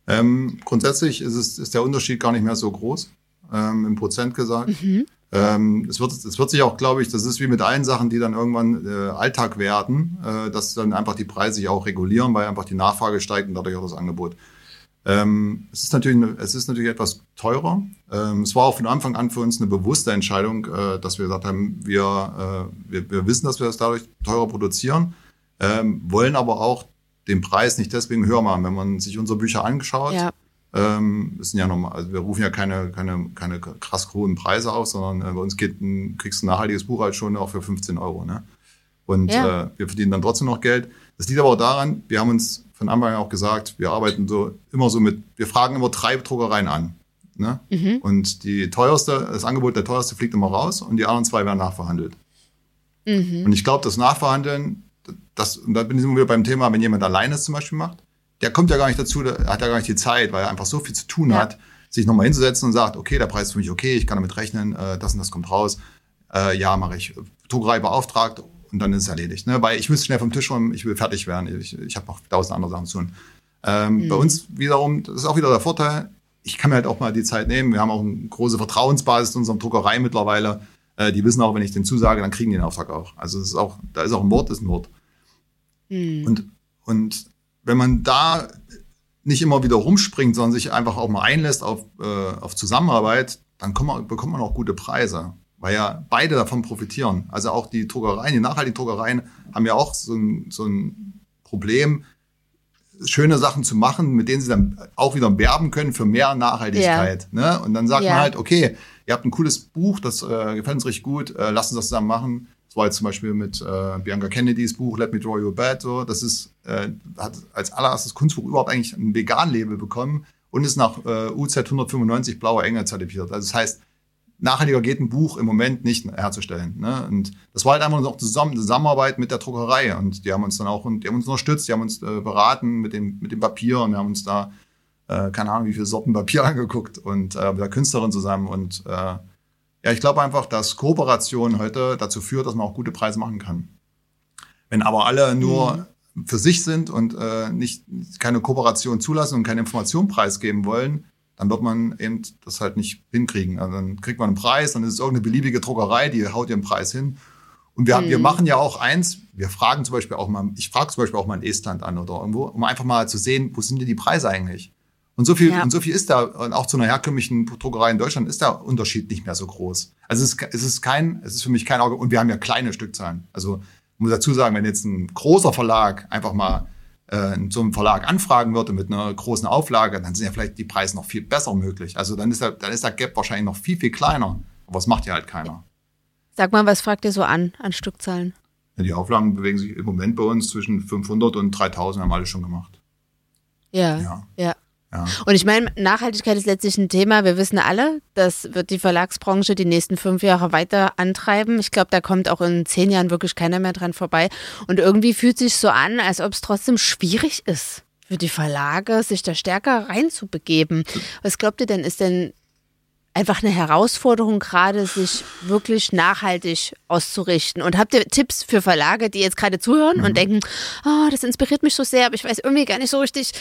Speaker 4: Ähm, grundsätzlich ist, es, ist der Unterschied gar nicht mehr so groß, ähm, im Prozent gesagt. Mhm. Ähm, es, wird, es wird sich auch, glaube ich, das ist wie mit allen Sachen, die dann irgendwann äh, Alltag werden, äh, dass dann einfach die Preise sich auch regulieren, weil einfach die Nachfrage steigt und dadurch auch das Angebot. Ähm, es, ist natürlich, es ist natürlich etwas teurer. Ähm, es war auch von Anfang an für uns eine bewusste Entscheidung, äh, dass wir gesagt haben, wir, äh, wir, wir, wissen, dass wir das dadurch teurer produzieren, ähm, wollen aber auch den Preis nicht deswegen höher machen. Wenn man sich unsere Bücher angeschaut, ja ähm, sind ja normal, also wir rufen ja keine, keine, keine krass hohen Preise auf, sondern äh, bei uns geht ein, kriegst du ein nachhaltiges Buch halt schon auch für 15 Euro. Ne? Und ja. äh, wir verdienen dann trotzdem noch Geld. Das liegt aber auch daran, wir haben uns von Anfang an auch gesagt, wir arbeiten so immer so mit, wir fragen immer drei Druckereien an. Ne? Mhm. Und die teuerste, das Angebot der teuerste fliegt immer raus und die anderen zwei werden nachverhandelt. Mhm. Und ich glaube, das Nachverhandeln, das, und da bin ich immer wieder beim Thema, wenn jemand alleine es zum Beispiel macht, der kommt ja gar nicht dazu, der hat ja gar nicht die Zeit, weil er einfach so viel zu tun ja. hat, sich nochmal hinzusetzen und sagt, okay, der Preis ist für mich okay, ich kann damit rechnen, äh, das und das kommt raus. Äh, ja, mache ich. Druckerei beauftragt und dann ist es erledigt. Ne? Weil ich müsste schnell vom Tisch räumen, ich will fertig werden, ich, ich habe noch tausend andere Sachen zu tun. Ähm, mhm. Bei uns wiederum, das ist auch wieder der Vorteil, ich kann mir halt auch mal die Zeit nehmen. Wir haben auch eine große Vertrauensbasis in unserem Druckerei mittlerweile. Äh, die wissen auch, wenn ich den zusage, dann kriegen die den Auftrag auch. Also es ist auch, da ist auch ein Wort, ist ein Wort. Mhm. Und, und wenn man da nicht immer wieder rumspringt, sondern sich einfach auch mal einlässt auf, äh, auf Zusammenarbeit, dann man, bekommt man auch gute Preise, weil ja beide davon profitieren. Also auch die Druckereien, die nachhaltigen Druckereien haben ja auch so ein, so ein Problem, schöne Sachen zu machen, mit denen sie dann auch wieder werben können für mehr Nachhaltigkeit. Ja. Ne? Und dann sagt ja. man halt, okay, ihr habt ein cooles Buch, das äh, gefällt uns richtig gut, äh, lasst uns das zusammen machen war jetzt zum Beispiel mit äh, Bianca Kennedys Buch Let Me Draw Your Bed. So. Das ist, äh, hat als allererstes Kunstbuch überhaupt eigentlich ein Vegan-Label bekommen und ist nach äh, UZ 195 Blauer Engel zertifiziert. Also das heißt, nachhaltiger geht ein Buch im Moment nicht herzustellen. Ne? Und das war halt einfach noch zusammen, Zusammenarbeit mit der Druckerei. Und die haben uns dann auch die haben uns unterstützt, die haben uns äh, beraten mit dem, mit dem Papier und wir haben uns da, äh, keine Ahnung, wie viele Sorten Papier angeguckt und äh, mit der Künstlerin zusammen und äh, ja, ich glaube einfach, dass Kooperation heute dazu führt, dass man auch gute Preise machen kann. Wenn aber alle nur mhm. für sich sind und äh, nicht keine Kooperation zulassen und keine Information preisgeben wollen, dann wird man eben das halt nicht hinkriegen. Also dann kriegt man einen Preis, dann ist es irgendeine beliebige Druckerei, die haut ihren Preis hin. Und wir, mhm. wir machen ja auch eins, wir fragen zum Beispiel auch mal, ich frage zum Beispiel auch mal in Estland an oder irgendwo, um einfach mal zu sehen, wo sind denn die Preise eigentlich? Und so viel, ja. und so viel ist da, und auch zu einer herkömmlichen Druckerei in Deutschland ist der Unterschied nicht mehr so groß. Also es ist, es ist kein, es ist für mich kein Auge, und wir haben ja kleine Stückzahlen. Also, ich muss dazu sagen, wenn jetzt ein großer Verlag einfach mal äh, so einen Verlag anfragen würde mit einer großen Auflage, dann sind ja vielleicht die Preise noch viel besser möglich. Also dann ist der, dann ist der Gap wahrscheinlich noch viel, viel kleiner. Aber das macht ja halt keiner.
Speaker 2: Sag mal, was fragt ihr so an, an Stückzahlen?
Speaker 4: Ja, die Auflagen bewegen sich im Moment bei uns zwischen 500 und 3000, haben alle schon gemacht.
Speaker 2: Ja, ja. ja. Ja. Und ich meine, Nachhaltigkeit ist letztlich ein Thema. Wir wissen alle, das wird die Verlagsbranche die nächsten fünf Jahre weiter antreiben. Ich glaube, da kommt auch in zehn Jahren wirklich keiner mehr dran vorbei. Und irgendwie fühlt sich so an, als ob es trotzdem schwierig ist für die Verlage, sich da stärker reinzubegeben. Was glaubt ihr denn, ist denn einfach eine Herausforderung, gerade sich wirklich nachhaltig auszurichten. Und habt ihr Tipps für Verlage, die jetzt gerade zuhören mhm. und denken, oh, das inspiriert mich so sehr, aber ich weiß irgendwie gar nicht so richtig,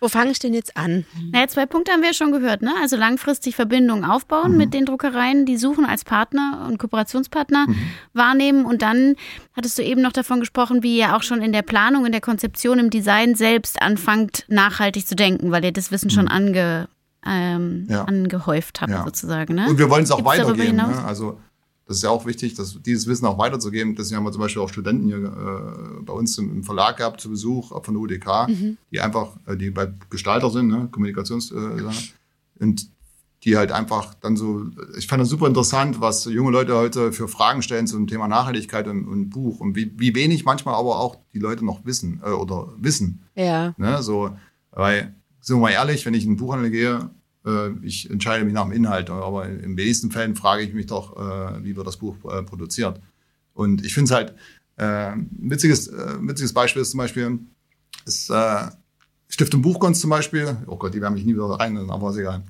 Speaker 2: wo fange ich denn jetzt an?
Speaker 1: Naja, zwei Punkte haben wir ja schon gehört. Ne? Also langfristig Verbindungen aufbauen mhm. mit den Druckereien, die suchen als Partner und Kooperationspartner mhm. wahrnehmen. Und dann hattest du eben noch davon gesprochen, wie ihr auch schon in der Planung, in der Konzeption, im Design selbst anfangt, nachhaltig zu denken, weil ihr das Wissen mhm. schon ange, ähm, ja. angehäuft habt, ja. sozusagen. Ne?
Speaker 4: Und wir wollen es auch Gibt's weitergeben. Ne? Also Das ist ja auch wichtig, dass dieses Wissen auch weiterzugeben. Deswegen haben wir zum Beispiel auch Studenten hier äh, bei uns im, im, Verlag gehabt zu Besuch von der UDK, mhm. die einfach, äh, die bei Gestalter sind, ne, Kommunikations äh, und die halt einfach dann so, ich fand das super interessant, was junge Leute heute für Fragen stellen zum Thema Nachhaltigkeit und, und Buch und wie, wie wenig manchmal aber auch die Leute noch wissen äh, oder wissen.
Speaker 2: Ja.
Speaker 4: Ne, so, weil, sind wir mal ehrlich, wenn ich in den Buchhandel gehe, ich entscheide mich nach dem Inhalt, aber in wenigsten Fällen frage ich mich doch, äh, wie wird das Buch äh, produziert. Und ich finde es halt, äh, ein witziges, äh, witziges Beispiel ist zum Beispiel, ist äh, Stiftung Buchkunst zum Beispiel, oh Gott, die werden mich nie wieder rein, aber ist egal.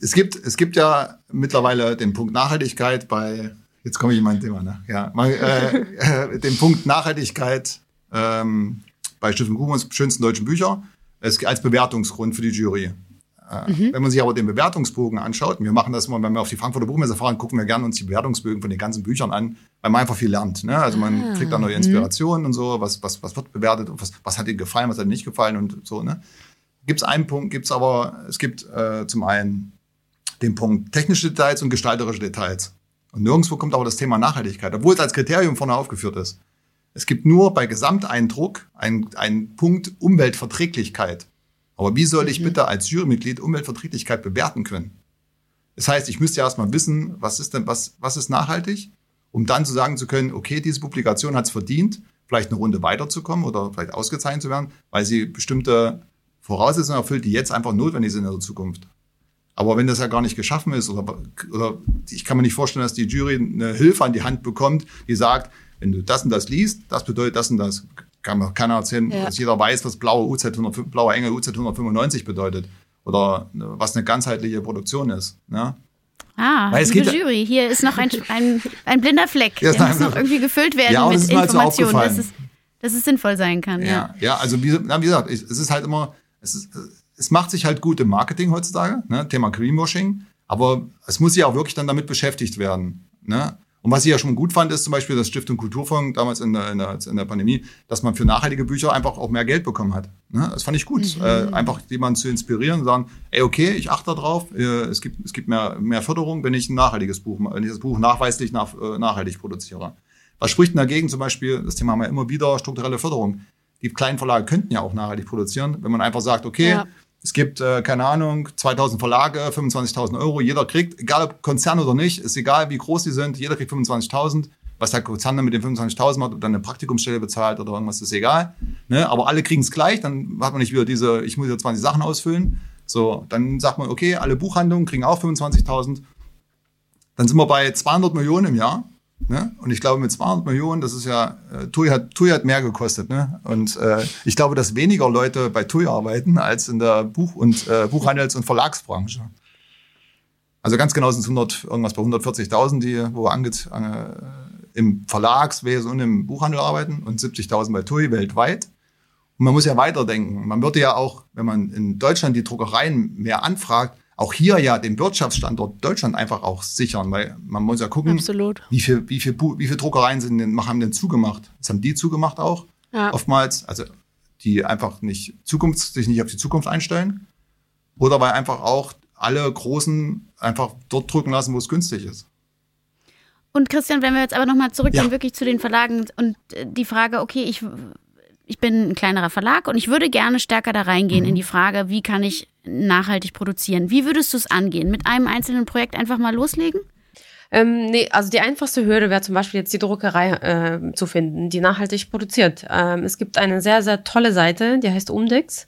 Speaker 4: Es gibt, es gibt ja mittlerweile den Punkt Nachhaltigkeit bei, jetzt komme ich in mein Thema, ne? Ja, mal, äh, äh, den Punkt Nachhaltigkeit ähm, bei Stiftung Buchkunst, schönsten deutschen Bücher, als Bewertungsgrund für die Jury. Äh, mhm. Wenn man sich aber den Bewertungsbogen anschaut, wir machen das immer, wenn wir auf die Frankfurter Buchmesse fahren, gucken wir gerne uns die Bewertungsbögen von den ganzen Büchern an, weil man einfach viel lernt. Ne? Also man ah. kriegt da neue mhm. Inspirationen und so, was, was, was wird bewertet, was, was hat dir gefallen, was hat dir nicht gefallen und so. Ne? Gibt es einen Punkt, gibt es aber, es gibt äh, zum einen den Punkt technische Details und gestalterische Details. Und nirgendwo kommt aber das Thema Nachhaltigkeit, obwohl es als Kriterium vorne aufgeführt ist. Es gibt nur bei Gesamteindruck einen Punkt Umweltverträglichkeit. Aber wie soll ich mhm. bitte als Jurymitglied Umweltverträglichkeit bewerten können? Das heißt, ich müsste ja erstmal wissen, was ist denn, was, was ist nachhaltig, um dann zu sagen zu können, okay, diese Publikation hat es verdient, vielleicht eine Runde weiterzukommen oder vielleicht ausgezeichnet zu werden, weil sie bestimmte Voraussetzungen erfüllt, die jetzt einfach notwendig sind in der Zukunft. Aber wenn das ja gar nicht geschaffen ist, oder, oder ich kann mir nicht vorstellen, dass die Jury eine Hilfe an die Hand bekommt, die sagt, wenn du das und das liest, das bedeutet das und das kann mir keiner erzählen, ja. dass jeder weiß, was blaue UZ 100, blaue Engel UZ 195 bedeutet oder ne, was eine ganzheitliche Produktion ist. Ne?
Speaker 1: Ah, Weil es liebe geht, Jury, hier ist noch ein, ein, ein blinder Fleck. Der muss noch irgendwie gefüllt werden ja, mit Informationen, dass es, dass es sinnvoll sein kann.
Speaker 4: Ja, ja, ja also wie, na, wie gesagt, es ist halt immer, es, ist, es macht sich halt gut im Marketing heutzutage, ne? Thema Greenwashing, aber es muss ja auch wirklich dann damit beschäftigt werden. Ne? Und was ich ja schon gut fand, ist zum Beispiel das Stiftung Kulturfonds damals in der, in der, in der Pandemie, dass man für nachhaltige Bücher einfach auch mehr Geld bekommen hat. Ne? Das fand ich gut. Mhm. Äh, einfach jemanden zu inspirieren und sagen, ey, okay, ich achte darauf, äh, es gibt, es gibt mehr, mehr Förderung, wenn ich ein nachhaltiges Buch, wenn ich das Buch nachweislich nach, äh, nachhaltig produziere. Was spricht denn dagegen zum Beispiel, das Thema haben wir immer wieder, strukturelle Förderung. Die kleinen Verlage könnten ja auch nachhaltig produzieren, wenn man einfach sagt, okay, ja. Es gibt, äh, keine Ahnung, 2000 Verlage, 25.000 Euro. Jeder kriegt, egal ob Konzern oder nicht, ist egal, wie groß die sind, jeder kriegt 25.000. Was der Konzern dann mit den 25.000 macht, ob dann eine Praktikumsstelle bezahlt oder irgendwas, ist egal. Ne? Aber alle kriegen es gleich, dann hat man nicht wieder diese, ich muss ja 20 Sachen ausfüllen. So, dann sagt man, okay, alle Buchhandlungen kriegen auch 25.000. Dann sind wir bei 200 Millionen im Jahr. Ne? Und ich glaube, mit 200 Millionen, das ist ja, äh, TUI, hat, TUI hat mehr gekostet. Ne? Und äh, ich glaube, dass weniger Leute bei TUI arbeiten als in der Buch- und äh, Buchhandels- und Verlagsbranche. Also ganz genau sind es 100, irgendwas bei 140.000, die wo ange, äh, im Verlagswesen und im Buchhandel arbeiten und 70.000 bei TUI weltweit. Und man muss ja weiterdenken. Man würde ja auch, wenn man in Deutschland die Druckereien mehr anfragt, auch hier ja den Wirtschaftsstandort Deutschland einfach auch sichern, weil man muss ja gucken,
Speaker 2: Absolut.
Speaker 4: wie viel, wie viel, wie viel Druckereien sind denn, haben denn zugemacht? Das haben die zugemacht auch ja. oftmals, also die einfach nicht Zukunft, sich nicht auf die Zukunft einstellen oder weil einfach auch alle Großen einfach dort drücken lassen, wo es günstig ist.
Speaker 1: Und Christian, wenn wir jetzt aber nochmal zurückgehen, ja. wirklich zu den Verlagen und äh, die Frage, okay, ich ich bin ein kleinerer Verlag und ich würde gerne stärker da reingehen mhm. in die Frage, wie kann ich nachhaltig produzieren. Wie würdest du es angehen? Mit einem einzelnen Projekt einfach mal loslegen?
Speaker 3: Ähm, nee, also die einfachste Hürde wäre zum Beispiel jetzt die Druckerei äh, zu finden, die nachhaltig produziert. Ähm, es gibt eine sehr, sehr tolle Seite, die heißt Umdex.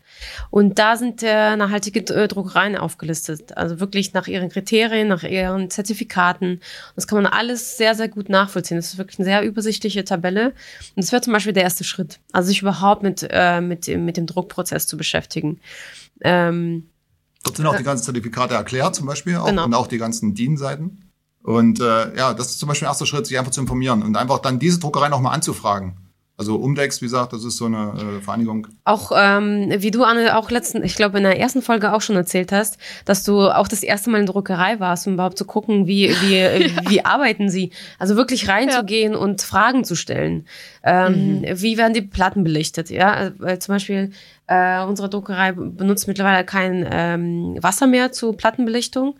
Speaker 3: Und da sind äh, nachhaltige äh, Druckereien aufgelistet. Also wirklich nach ihren Kriterien, nach ihren Zertifikaten. Das kann man alles sehr, sehr gut nachvollziehen. Das ist wirklich eine sehr übersichtliche Tabelle. Und das wäre zum Beispiel der erste Schritt. Also sich überhaupt mit, äh, mit, mit dem Druckprozess zu beschäftigen. Ähm,
Speaker 4: Dort sind auch die ganzen Zertifikate erklärt, zum Beispiel, auch, genau. und auch die ganzen DIN-Seiten. Und äh, ja, das ist zum Beispiel der erste Schritt, sich einfach zu informieren und einfach dann diese Druckerei nochmal anzufragen. Also Umdex, wie gesagt, das ist so eine äh, Vereinigung.
Speaker 3: Auch ähm, wie du Anne auch letzten, ich glaube in der ersten Folge auch schon erzählt hast, dass du auch das erste Mal in der Druckerei warst, um überhaupt zu gucken, wie wie ja. wie arbeiten sie. Also wirklich reinzugehen ja. und Fragen zu stellen. Ähm, mhm. Wie werden die Platten belichtet? Ja, weil zum Beispiel äh, unsere Druckerei benutzt mittlerweile kein ähm, Wasser mehr zur Plattenbelichtung,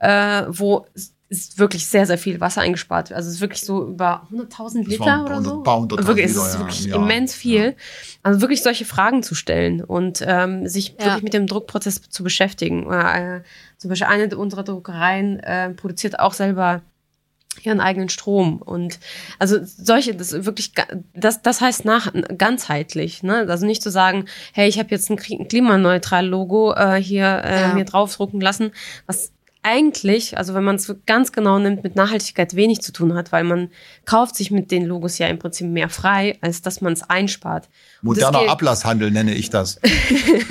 Speaker 3: äh, wo ist wirklich sehr, sehr viel Wasser eingespart. Also es ist wirklich so über 100.000 Liter oder so. Wirklich, es ist
Speaker 4: ja,
Speaker 3: wirklich
Speaker 4: Jahr.
Speaker 3: immens viel.
Speaker 4: Ja.
Speaker 3: Also wirklich solche Fragen zu stellen und ähm, sich
Speaker 2: Ja.
Speaker 3: wirklich mit dem Druckprozess zu beschäftigen. Oder, äh, zum Beispiel eine unserer Druckereien äh, produziert auch selber ihren eigenen Strom und also solche das ist wirklich das das heißt nach ganzheitlich ne also nicht zu sagen hey ich habe jetzt ein Kli- klimaneutral Logo äh, hier äh,
Speaker 2: Ja.
Speaker 3: mir draufdrucken lassen was eigentlich also wenn man es ganz genau nimmt mit Nachhaltigkeit wenig zu tun hat weil man kauft sich mit den Logos ja im Prinzip mehr frei als dass man es einspart
Speaker 4: Moderner
Speaker 3: geht-
Speaker 4: Ablasshandel nenne ich das.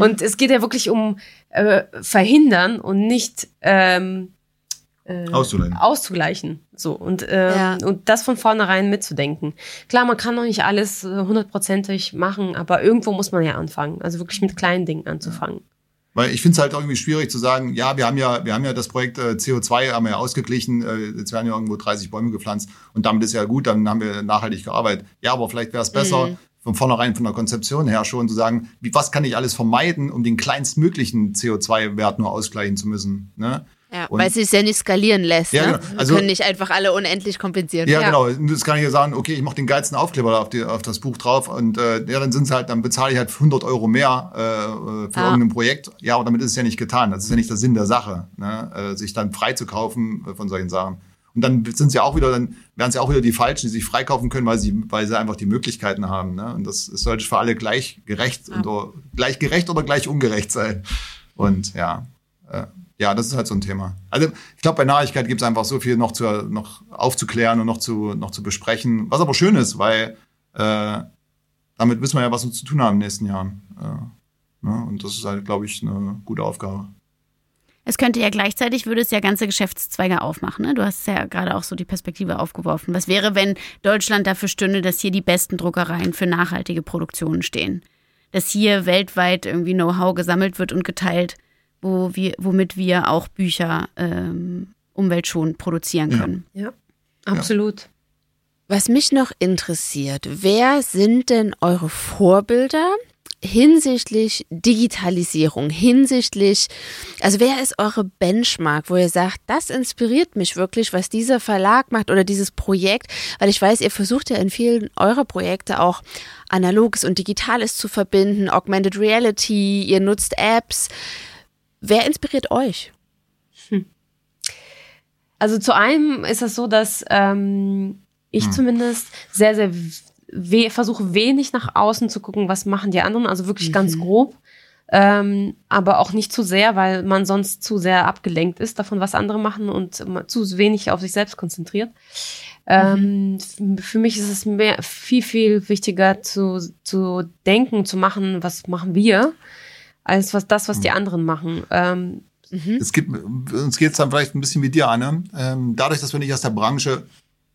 Speaker 3: und es geht ja wirklich um äh, verhindern und nicht ähm, äh,
Speaker 4: Auszugleichen.
Speaker 3: auszugleichen. So und ähm,
Speaker 2: Ja.
Speaker 3: und das von vornherein mitzudenken. Klar, man kann noch nicht alles äh, hundertprozentig machen, aber irgendwo muss man ja anfangen. Also wirklich mit kleinen Dingen anzufangen.
Speaker 4: Weil ich finde es halt irgendwie schwierig zu sagen, ja, wir haben ja, wir haben ja das Projekt äh, CO2 haben wir ja ausgeglichen, äh, jetzt werden ja irgendwo 30 Bäume gepflanzt und damit ist ja gut, dann haben wir nachhaltig gearbeitet. Ja, aber vielleicht wäre es besser,
Speaker 2: Mhm.
Speaker 4: von vornherein von der Konzeption her schon zu sagen, wie, was kann ich alles vermeiden, um den kleinstmöglichen CO2-Wert nur ausgleichen zu müssen. Ne?
Speaker 2: Ja,
Speaker 4: Und-
Speaker 2: weil es sich ja nicht skalieren lässt.
Speaker 4: Ja,
Speaker 2: ne?
Speaker 4: genau.
Speaker 2: Wir
Speaker 4: Also-
Speaker 2: können nicht einfach alle unendlich kompensieren.
Speaker 4: Ja,
Speaker 3: Ja.
Speaker 4: genau. Und Das kann ich ja sagen, okay, ich mache den geilsten Aufkleber auf, die, auf das Buch drauf und äh, ja, dann sind halt, dann bezahle ich halt 100 Euro mehr äh, äh, für
Speaker 2: Ah.
Speaker 4: irgendein Projekt. Ja, aber damit ist es ja nicht getan. Das ist ja nicht der Sinn der Sache, ne? äh, sich dann frei zu kaufen äh, von solchen Sachen. Und dann sind es ja auch wieder, dann werden es ja auch wieder die Falschen, die sich freikaufen können, weil sie, weil sie einfach die Möglichkeiten haben. Ne? Und das, es sollte für alle gleich gerecht und oder, gleich gerecht oder gleich ungerecht sein. Und ja, äh, ja, das ist halt so ein Thema. Also ich glaube, bei Nachhaltigkeit gibt es einfach so viel noch, zu, noch aufzuklären und noch zu, noch zu besprechen. Was aber schön ist, weil äh, damit wissen wir ja, was wir zu tun haben in den nächsten Jahren. Äh, ne? Und das ist halt, glaube ich, eine gute Aufgabe.
Speaker 1: Es könnte ja gleichzeitig, würde es ja ganze Geschäftszweige aufmachen. Ne? Du hast ja gerade auch so die Perspektive aufgeworfen. Was wäre, wenn Deutschland dafür stünde, dass hier die besten Druckereien für nachhaltige Produktionen stehen? Dass hier weltweit irgendwie Know-how gesammelt wird und geteilt, wo wir, womit wir auch Bücher ähm, umweltschonend produzieren
Speaker 4: Ja.
Speaker 1: können.
Speaker 3: Ja, absolut.
Speaker 2: Was mich noch interessiert, wer sind denn eure Vorbilder hinsichtlich Digitalisierung, hinsichtlich, also wer ist eure Benchmark, wo ihr sagt, das inspiriert mich wirklich, was dieser Verlag macht oder dieses Projekt, weil ich weiß, ihr versucht ja in vielen eurer Projekte auch Analoges und Digitales zu verbinden, Augmented Reality, ihr nutzt Apps. Wer inspiriert euch?
Speaker 3: Also zu einem ist es so, dass ähm, ich zumindest sehr, sehr we versuche wenig nach außen zu gucken, was machen die anderen, also wirklich ganz grob. Ähm, aber auch nicht zu sehr, weil man sonst zu sehr abgelenkt ist davon, was andere machen und zu wenig auf sich selbst konzentriert. Ähm, f- für mich ist es mehr, viel, viel wichtiger zu, zu denken, zu machen, was machen wir, als was das, was die anderen machen. Ähm,
Speaker 4: Es gibt, uns geht es dann vielleicht ein bisschen wie dir, Anne. Ähm, dadurch, dass wir nicht aus der Branche,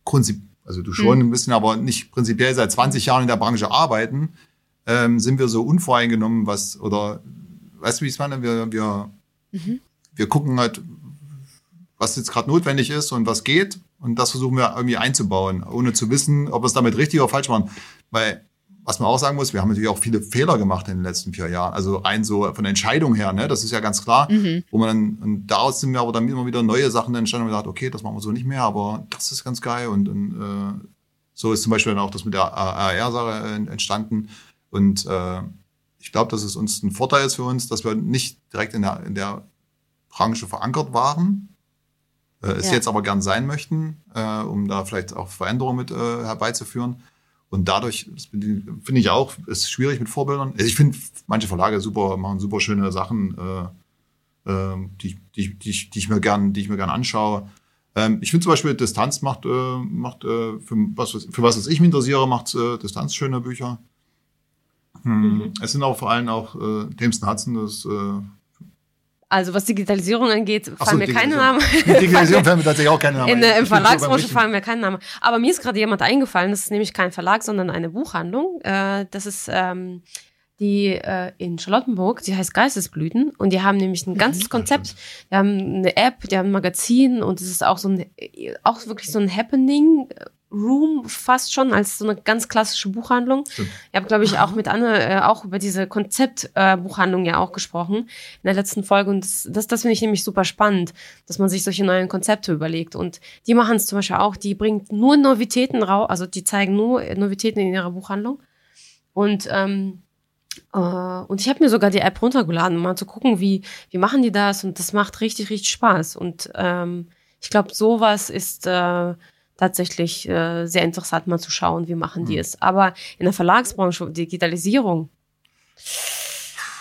Speaker 4: prinzip, also du schon ein bisschen, aber nicht prinzipiell seit 20 Jahren in der Branche arbeiten, ähm, sind wir so unvoreingenommen, was, oder, weißt du, wie ich es meine? Wir, wir, wir gucken halt, was jetzt gerade notwendig ist und was geht. Und das versuchen wir irgendwie einzubauen, ohne zu wissen, ob wir es damit richtig oder falsch machen. Weil, was man auch sagen muss, wir haben natürlich auch viele Fehler gemacht in den letzten vier Jahren. Also rein so von der Entscheidung her, ne, das ist ja ganz klar. Wo man dann, und daraus sind wir aber dann immer wieder neue Sachen entstanden und gesagt, okay, das machen wir so nicht mehr, aber das ist ganz geil. Und, und äh, so ist zum Beispiel dann auch das mit der AR-Sache äh, entstanden. Und äh, ich glaube, dass es uns ein Vorteil ist für uns, dass wir nicht direkt in der, in der Branche verankert waren, äh, es
Speaker 2: Ja.
Speaker 4: jetzt aber gern sein möchten, äh, um da vielleicht auch Veränderungen mit äh, herbeizuführen. Und dadurch finde ich auch, ist schwierig mit Vorbildern. Also ich finde, manche Verlage super, machen super schöne Sachen, äh, äh, die, die, die, ich- die ich mir gern, die ich mir gern anschaue. Ähm, ich finde zum Beispiel, Distanz macht, äh, macht äh, für, was, für was ich mich interessiere, macht äh, Distanz schöne Bücher. Hm. Es sind auch vor allem auch äh, Jameson Hudson, das äh,
Speaker 3: Also was Digitalisierung angeht, fallen
Speaker 4: so,
Speaker 3: mir keine Namen.
Speaker 4: Digitalisierung. Digitalisierung fällt mir tatsächlich auch keine Namen.
Speaker 3: In, Im Verlagsbranche fallen mir keine Namen. Aber mir ist gerade jemand eingefallen, das ist nämlich kein Verlag, sondern eine Buchhandlung. Äh, das ist ähm, die äh, in Charlottenburg, die heißt Geistesblüten und die haben nämlich ein ganzes Konzept. Die haben eine App, die haben ein Magazin und es ist auch so ein, auch wirklich so ein Happening Room fast schon als so eine ganz klassische Buchhandlung.
Speaker 4: Stimmt.
Speaker 3: Ich habe, glaube ich, auch mit Anne äh, auch über diese Konzeptbuchhandlung äh, ja auch gesprochen in der letzten Folge. Und das, das, das finde ich nämlich super spannend, dass man sich solche neuen Konzepte überlegt. Und die machen es zum Beispiel auch, die bringt nur Novitäten raus, also die zeigen nur Novitäten in ihrer Buchhandlung. Und ähm, äh, und ich habe mir sogar die App runtergeladen, um mal zu gucken, wie, wie machen die das. Und das macht richtig, richtig Spaß. Und ähm, ich glaube, sowas ist äh, tatsächlich äh, sehr interessant, mal zu schauen, wie machen die
Speaker 4: Mhm.
Speaker 3: es. Aber in der Verlagsbranche, Digitalisierung,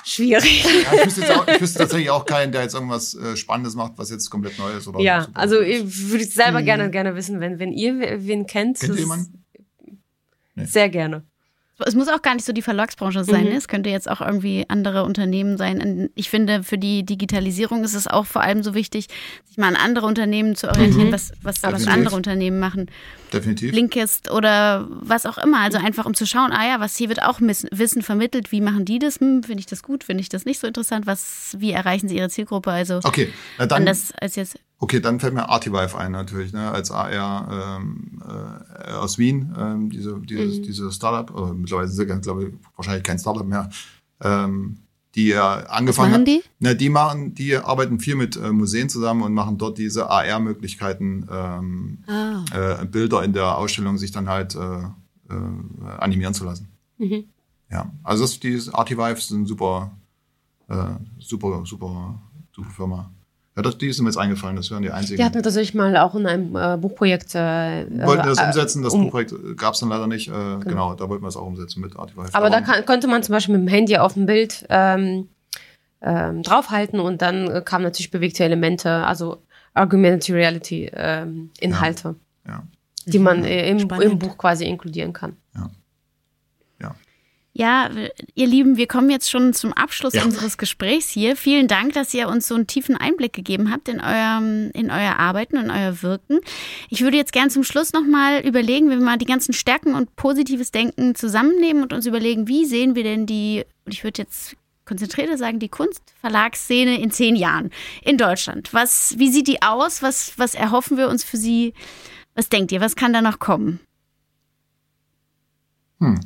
Speaker 3: schwierig.
Speaker 4: Ja, ich, wüsste auch, ich wüsste tatsächlich auch keinen, der jetzt irgendwas äh, Spannendes macht, was jetzt komplett neu ist. Oder
Speaker 3: Ja,
Speaker 4: super
Speaker 3: also ich würde selber
Speaker 2: Mhm.
Speaker 3: gerne, gerne wissen, wenn, wenn ihr we- wen kennt.
Speaker 4: Kennt jemanden? Nee.
Speaker 3: Sehr gerne.
Speaker 1: Es muss auch gar nicht so die Verlagsbranche sein.
Speaker 3: Mhm.
Speaker 1: ne? Es könnte jetzt auch irgendwie andere Unternehmen sein. Und Ich finde, für die Digitalisierung ist es auch vor allem so wichtig, sich mal an andere Unternehmen zu orientieren,
Speaker 3: Mhm.
Speaker 1: was, was, was
Speaker 4: Definitiv.
Speaker 1: andere Unternehmen machen.
Speaker 4: Definitiv.
Speaker 1: Blinkist oder was auch immer. Also einfach um zu schauen, ah ja, was hier wird auch Wissen vermittelt. Wie machen die das? Hm, finde ich das gut? Finde ich das nicht so interessant? Was, wie erreichen sie ihre Zielgruppe? Also
Speaker 4: Okay, na dann,
Speaker 1: anders als jetzt.
Speaker 4: okay, dann fällt mir Artivive ein natürlich, ne, als AR ähm, äh, aus Wien, ähm, diese, dieses,
Speaker 3: Mhm.
Speaker 4: diese Startup, oder mittlerweile sind sie, glaube ich, wahrscheinlich kein Startup mehr, ähm, die ja
Speaker 2: Was
Speaker 4: angefangen
Speaker 2: machen die?
Speaker 4: Na, die machen, die arbeiten viel mit äh, Museen zusammen und machen dort diese AR-Möglichkeiten, ähm,
Speaker 2: Ah.
Speaker 4: äh, Bilder in der Ausstellung sich dann halt äh, äh, animieren zu lassen.
Speaker 3: Mhm.
Speaker 4: Ja, also das, die Artivive sind super, äh, super, super, super Firma. Ja, das, die ist mir jetzt eingefallen, das wären die einzigen.
Speaker 3: Die hatten wir tatsächlich mal auch in einem äh, Buchprojekt. Äh,
Speaker 4: wollten wir das
Speaker 3: äh,
Speaker 4: umsetzen, das
Speaker 3: um-
Speaker 4: Buchprojekt gab es dann leider nicht. Äh, genau. da wollten wir es auch umsetzen mit Artivive.
Speaker 3: Aber da kann, könnte man zum Beispiel mit dem Handy auf dem Bild ähm, ähm, draufhalten und dann äh, kamen natürlich bewegte Elemente, also Augmented Reality ähm, Inhalte,
Speaker 4: ja.
Speaker 3: die man äh, im, im Buch quasi inkludieren kann.
Speaker 1: Ja, ihr Lieben, wir kommen jetzt schon zum Abschluss
Speaker 4: Ja.
Speaker 1: unseres Gesprächs hier. Vielen Dank, dass ihr uns so einen tiefen Einblick gegeben habt in, eurem, in euer Arbeiten und euer Wirken. Ich würde jetzt gern zum Schluss nochmal überlegen, wenn wir mal die ganzen Stärken und positives Denken zusammennehmen und uns überlegen, wie sehen wir denn die, und ich würde jetzt konzentrierter sagen, die Kunstverlagsszene in zehn Jahren in Deutschland. Was, wie sieht die aus? Was, was erhoffen wir uns für sie? Was denkt ihr? Was kann da noch kommen?
Speaker 4: Hm.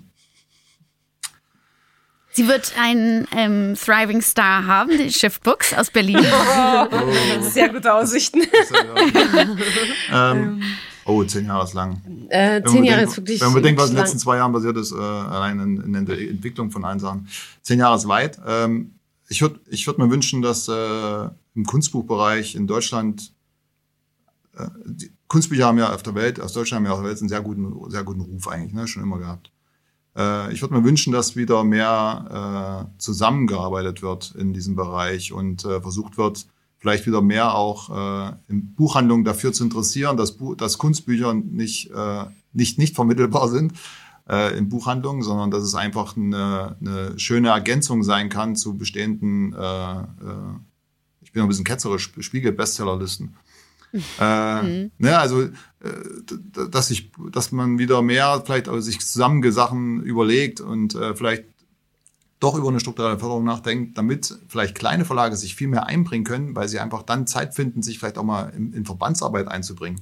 Speaker 1: Sie wird einen ähm, Thriving Star haben, die Shift Books aus Berlin.
Speaker 3: Sehr gute Aussichten.
Speaker 4: ähm, oh, zehn Jahre ist lang.
Speaker 3: Äh,
Speaker 4: Wenn
Speaker 3: zehn
Speaker 4: man
Speaker 3: Jahre ist wirklich.
Speaker 4: Wenn man bedenkt, was in den letzten zwei Jahren passiert ist, äh, allein in, in der Entwicklung von allen Sachen. Zehn Jahre ist weit. Ähm, ich würde ich würd mir wünschen, dass äh, im Kunstbuchbereich in Deutschland äh, die Kunstbücher haben ja auf der Welt, aus Deutschland haben ja auf der Welt einen sehr guten, sehr guten Ruf eigentlich, ne, schon immer gehabt. Äh, ich würde mir wünschen, dass wieder mehr äh, zusammengearbeitet wird in diesem Bereich und äh, versucht wird, vielleicht wieder mehr auch äh, in Buchhandlungen dafür zu interessieren, dass, dass Kunstbücher nicht, äh, nicht, nicht vermittelbar sind äh, in Buchhandlungen, sondern dass es einfach eine, eine schöne Ergänzung sein kann zu bestehenden, äh, äh, ich bin ein bisschen ketzerisch, Spiegel-Bestsellerlisten. Äh, ne, also, äh, dass, ich, dass man wieder mehr vielleicht auch sich zusammenge Sachen überlegt und äh, vielleicht doch über eine strukturelle Förderung nachdenkt, damit vielleicht kleine Verlage sich viel mehr einbringen können, weil sie einfach dann Zeit finden, sich vielleicht auch mal in, in Verbandsarbeit einzubringen.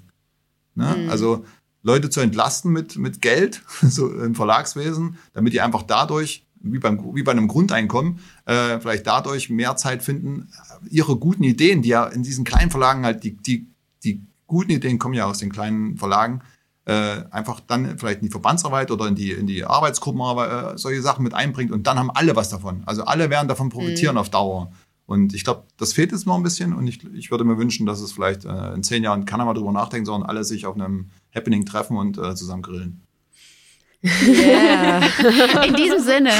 Speaker 4: Ne? Also Leute zu entlasten mit, mit Geld, so im Verlagswesen, damit die einfach dadurch, wie, beim, wie bei einem Grundeinkommen, äh, vielleicht dadurch mehr Zeit finden, ihre guten Ideen, die ja in diesen kleinen Verlagen halt, die, die, die guten Ideen kommen ja aus den kleinen Verlagen, äh, einfach dann vielleicht in die Verbandsarbeit oder in die, in die Arbeitsgruppenarbeit, äh, solche Sachen mit einbringt und dann haben alle was davon. Also alle werden davon profitieren auf Dauer. Und ich glaube, das fehlt jetzt noch ein bisschen und ich, ich würde mir wünschen, dass es vielleicht äh, in zehn Jahren keiner mal drüber nachdenkt, sondern alle sich auf einem Happening treffen und äh, zusammen grillen.
Speaker 3: Yeah.
Speaker 1: In diesem Sinne.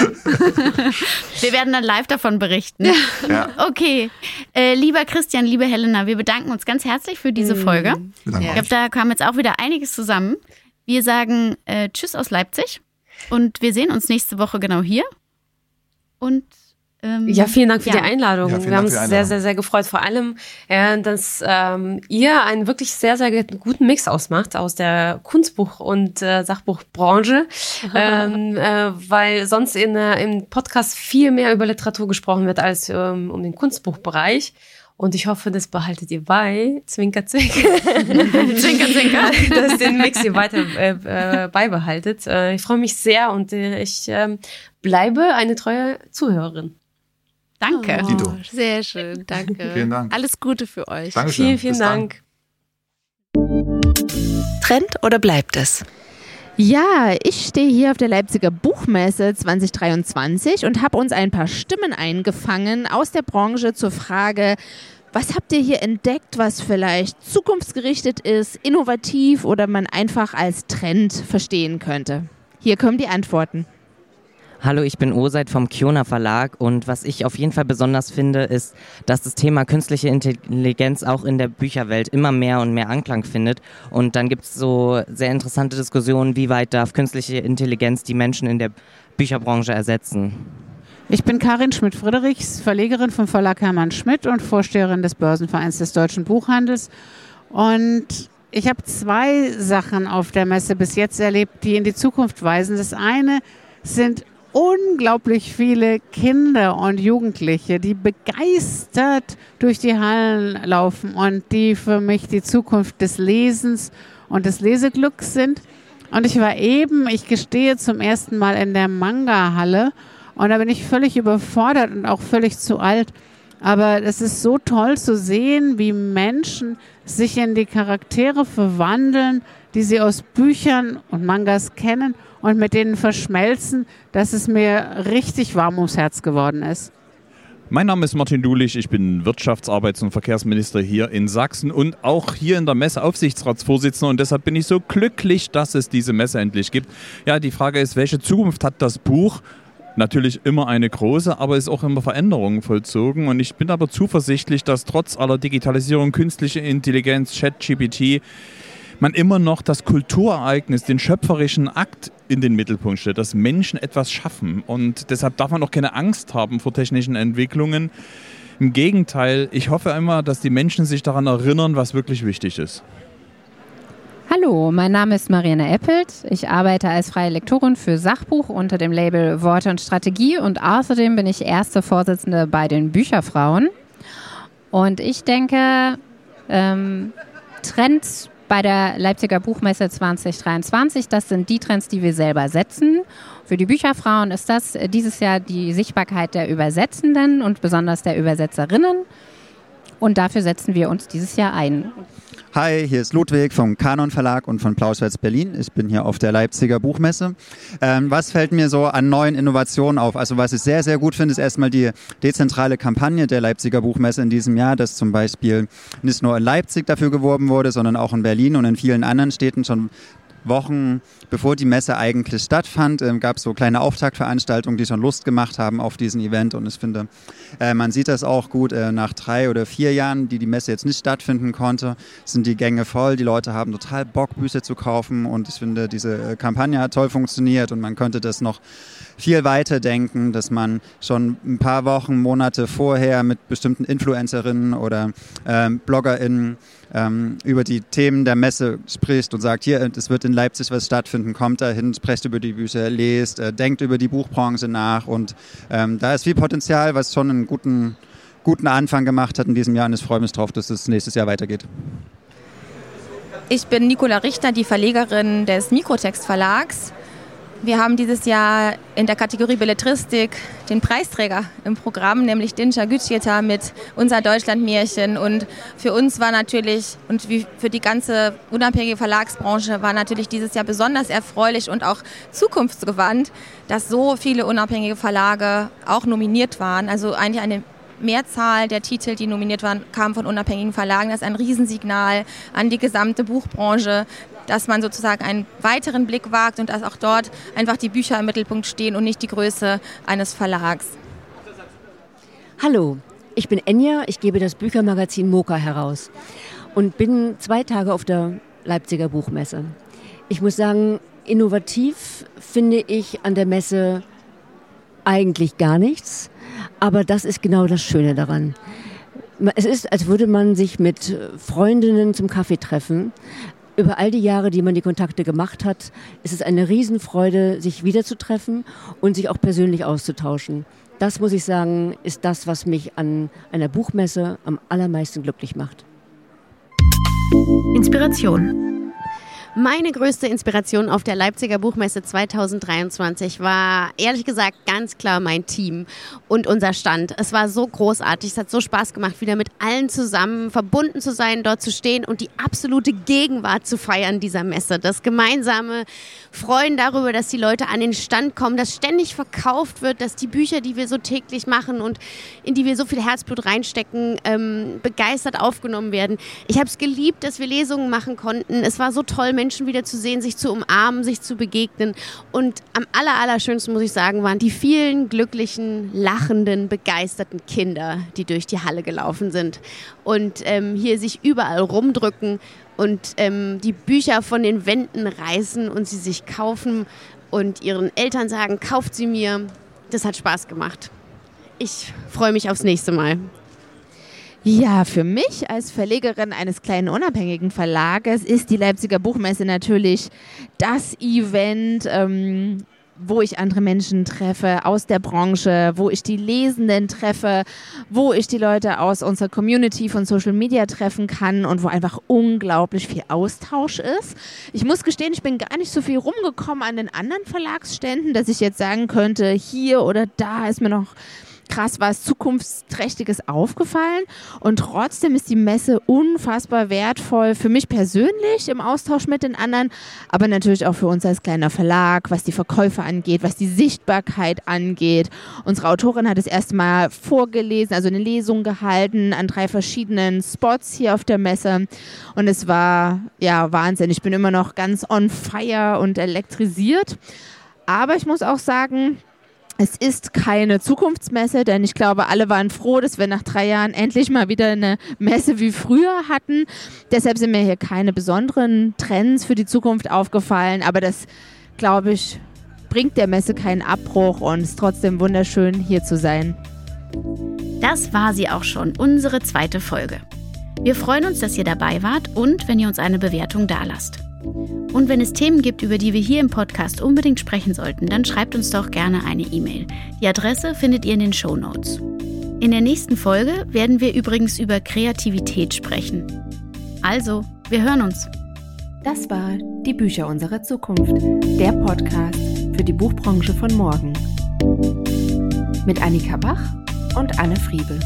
Speaker 1: Wir werden dann live davon berichten.
Speaker 4: Ja,
Speaker 1: Okay. Äh, lieber Christian, liebe Helena, wir bedanken uns ganz herzlich für diese Folge.
Speaker 4: bedanke
Speaker 1: Ich glaube, da kam jetzt auch wieder einiges zusammen. Wir sagen äh, Tschüss aus Leipzig und wir sehen uns nächste Woche genau hier. Und ähm,
Speaker 3: Ja, vielen Dank für
Speaker 1: Ja.
Speaker 3: die Einladung.
Speaker 4: Ja,
Speaker 3: Wir haben uns sehr, sehr, sehr gefreut. Vor allem, äh, dass ähm, ihr einen wirklich sehr, sehr guten Mix ausmacht aus der Kunstbuch- und äh, Sachbuchbranche, ähm, äh, weil sonst in, äh, im Podcast viel mehr über Literatur gesprochen wird als ähm, um den Kunstbuchbereich. Und ich hoffe, das behaltet ihr bei. Zwinker, zwinker. zwinker, zwinker. Dass den Mix ihr weiter äh, äh, beibehaltet. Äh, ich freue mich sehr und äh, ich äh, bleibe eine treue Zuhörerin.
Speaker 1: Danke.
Speaker 2: Oh, sehr schön, danke.
Speaker 4: Vielen Dank.
Speaker 2: Alles Gute für euch.
Speaker 4: Dankeschön.
Speaker 3: Vielen, vielen
Speaker 4: Bis dann.
Speaker 3: Dank.
Speaker 2: Trend oder bleibt es? Ja, ich stehe hier auf der Leipziger Buchmesse 2023 und habe uns ein paar Stimmen eingefangen aus der Branche zur Frage, was habt ihr hier entdeckt, was vielleicht zukunftsgerichtet ist, innovativ oder man einfach als Trend verstehen könnte? Hier kommen die Antworten.
Speaker 5: Hallo, ich bin Oseit vom Kiona Verlag und was ich auf jeden Fall besonders finde, ist, dass das Thema künstliche Intelligenz auch in der Bücherwelt immer mehr und mehr Anklang findet. Und dann gibt es so sehr interessante Diskussionen, wie weit darf künstliche Intelligenz die Menschen in der Bücherbranche ersetzen.
Speaker 6: Ich bin Karin Schmidt-Friedrichs, Verlegerin vom Verlag Hermann Schmidt und Vorsteherin des Börsenvereins des deutschen Buchhandels. Und ich habe zwei Sachen auf der Messe bis jetzt erlebt, die in die Zukunft weisen. Das eine sind unglaublich viele Kinder und Jugendliche, die begeistert durch die Hallen laufen und die für mich die Zukunft des Lesens und des Leseglücks sind. Und ich war eben, ich gestehe, zum ersten Mal in der Manga-Halle und da bin ich völlig überfordert und auch völlig zu alt. Aber es ist so toll zu sehen, wie Menschen sich in die Charaktere verwandeln, die sie aus Büchern und Mangas kennen und mit denen verschmelzen, dass es mir richtig warm ums Herz geworden ist.
Speaker 7: Mein Name ist Martin Dulich, ich bin Wirtschafts-, Arbeits- und Verkehrsminister hier in Sachsen und auch hier in der Messe Aufsichtsratsvorsitzender und deshalb bin ich so glücklich, dass es diese Messe endlich gibt. Ja, die Frage ist, welche Zukunft hat das Buch? Natürlich immer eine große, aber ist auch immer Veränderungen vollzogen und ich bin aber zuversichtlich, dass trotz aller Digitalisierung, künstliche Intelligenz, ChatGPT, man immer noch das Kulturereignis, den schöpferischen Akt in den Mittelpunkt stellt, dass Menschen etwas schaffen. Und deshalb darf man auch keine Angst haben vor technischen Entwicklungen. Im Gegenteil, ich hoffe immer, dass die Menschen sich daran erinnern, was wirklich wichtig ist.
Speaker 8: Hallo, mein Name ist Marianne Eppelt. Ich arbeite als freie Lektorin für Sachbuch unter dem Label Worte und Strategie und außerdem bin ich erste Vorsitzende bei den Bücherfrauen. Und ich denke, ähm, Trends bei der Leipziger Buchmesse 2023, das sind die Trends, die wir selber setzen. Für die Bücherfrauen ist das dieses Jahr die Sichtbarkeit der Übersetzenden und besonders der Übersetzerinnen. Und dafür setzen wir uns dieses Jahr ein.
Speaker 9: Hi, hier ist Ludwig vom Kanon Verlag und von Plauschwitz Berlin. Ich bin hier auf der Leipziger Buchmesse. Ähm, was fällt mir so an neuen Innovationen auf? Also was ich sehr, sehr gut finde, ist erstmal die dezentrale Kampagne der Leipziger Buchmesse in diesem Jahr, dass zum Beispiel nicht nur in Leipzig dafür geworben wurde, sondern auch in Berlin und in vielen anderen Städten schon Wochen bevor die Messe eigentlich stattfand, ähm, gab es so kleine Auftaktveranstaltungen, die schon Lust gemacht haben auf diesen Event. Und ich finde, äh, man sieht das auch gut. Äh, nach drei oder vier Jahren, die die Messe jetzt nicht stattfinden konnte, sind die Gänge voll. Die Leute haben total Bock, Bücher zu kaufen. Und ich finde, diese äh, Kampagne hat toll funktioniert und man könnte das noch viel weiter denken, dass man schon ein paar Wochen, Monate vorher mit bestimmten Influencerinnen oder ähm, BloggerInnen ähm, über die Themen der Messe spricht und sagt, hier, es wird in Leipzig was stattfinden, kommt dahin, sprecht über die Bücher, lest, äh, denkt über die Buchbranche nach und ähm, da ist viel Potenzial, was schon einen guten, guten Anfang gemacht hat in diesem Jahr und ich freue mich drauf, dass es nächstes Jahr weitergeht.
Speaker 10: Ich bin Nicola Richter, die Verlegerin des Mikrotext Verlags. Wir haben dieses Jahr in der Kategorie Belletristik den Preisträger im Programm, nämlich Dinja Gütscheta mit Unser Deutschlandmärchen. Und für uns war natürlich und für die ganze unabhängige Verlagsbranche war natürlich dieses Jahr besonders erfreulich und auch zukunftsgewandt, dass so viele unabhängige Verlage auch nominiert waren. Also eigentlich eine Mehrzahl der Titel, die nominiert waren, kamen von unabhängigen Verlagen. Das ist ein Riesensignal an die gesamte Buchbranche, dass man sozusagen einen weiteren Blick wagt und dass auch dort einfach die Bücher im Mittelpunkt stehen und nicht die Größe eines Verlags.
Speaker 11: Hallo, ich bin Enja, ich gebe das Büchermagazin Moka heraus und bin zwei Tage auf der Leipziger Buchmesse. Ich muss sagen, innovativ finde ich an der Messe eigentlich gar nichts, aber das ist genau das Schöne daran. Es ist, als würde man sich mit Freundinnen zum Kaffee treffen, über all die Jahre, die man die Kontakte gemacht hat, ist es eine Riesenfreude, sich wiederzutreffen und sich auch persönlich auszutauschen. Das muss ich sagen, ist das, was mich an einer Buchmesse am allermeisten glücklich macht.
Speaker 1: Inspiration.
Speaker 12: Meine größte Inspiration auf der Leipziger Buchmesse 2023 war ehrlich gesagt ganz klar mein Team und unser Stand. Es war so großartig, es hat so Spaß gemacht, wieder mit allen zusammen verbunden zu sein, dort zu stehen und die absolute Gegenwart zu feiern dieser Messe. Das gemeinsame Freuen darüber, dass die Leute an den Stand kommen, dass ständig verkauft wird, dass die Bücher, die wir so täglich machen und in die wir so viel Herzblut reinstecken, ähm, begeistert aufgenommen werden. Ich habe es geliebt, dass wir Lesungen machen konnten. Es war so toll, Menschen wieder zu sehen, sich zu umarmen, sich zu begegnen. Und am aller, allerschönsten, muss ich sagen, waren die vielen glücklichen, lachenden, begeisterten Kinder, die durch die Halle gelaufen sind und ähm, hier sich überall rumdrücken und ähm, die Bücher von den Wänden reißen und sie sich kaufen und ihren Eltern sagen, kauft sie mir. Das hat Spaß gemacht. Ich freue mich aufs nächste Mal.
Speaker 2: Ja, für mich als Verlegerin eines kleinen unabhängigen Verlages ist die Leipziger Buchmesse natürlich das Event, ähm, wo ich andere Menschen treffe aus der Branche, wo ich die Lesenden treffe, wo ich die Leute aus unserer Community von Social Media treffen kann und wo einfach unglaublich viel Austausch ist. Ich muss gestehen, ich bin gar nicht so viel rumgekommen an den anderen Verlagsständen, dass ich jetzt sagen könnte, hier oder da ist mir noch krass was Zukunftsträchtiges aufgefallen. Und trotzdem ist die Messe unfassbar wertvoll für mich persönlich im Austausch mit den anderen, aber natürlich auch für uns als kleiner Verlag, was die Verkäufe angeht, was die Sichtbarkeit angeht. Unsere Autorin hat das erste Mal vorgelesen, also eine Lesung gehalten an drei verschiedenen Spots hier auf der Messe. Und es war ja Wahnsinn. Ich bin immer noch ganz on fire und elektrisiert. Aber ich muss auch sagen, es ist keine Zukunftsmesse, denn ich glaube, alle waren froh, dass wir nach drei Jahren endlich mal wieder eine Messe wie früher hatten. Deshalb sind mir hier keine besonderen Trends für die Zukunft aufgefallen, aber das, glaube ich, bringt der Messe keinen Abbruch und es ist trotzdem wunderschön, hier zu sein.
Speaker 1: Das war sie auch schon, unsere zweite Folge. Wir freuen uns, dass ihr dabei wart und wenn ihr uns eine Bewertung dalasst. Und wenn es Themen gibt, über die wir hier im Podcast unbedingt sprechen sollten, dann schreibt uns doch gerne eine E-Mail. Die Adresse findet ihr in den Show Notes. In der nächsten Folge werden wir übrigens über Kreativität sprechen. Also, wir hören uns.
Speaker 12: Das war Die Bücher unserer Zukunft, der Podcast für die Buchbranche von morgen. Mit Annika Bach und Anne Friebel.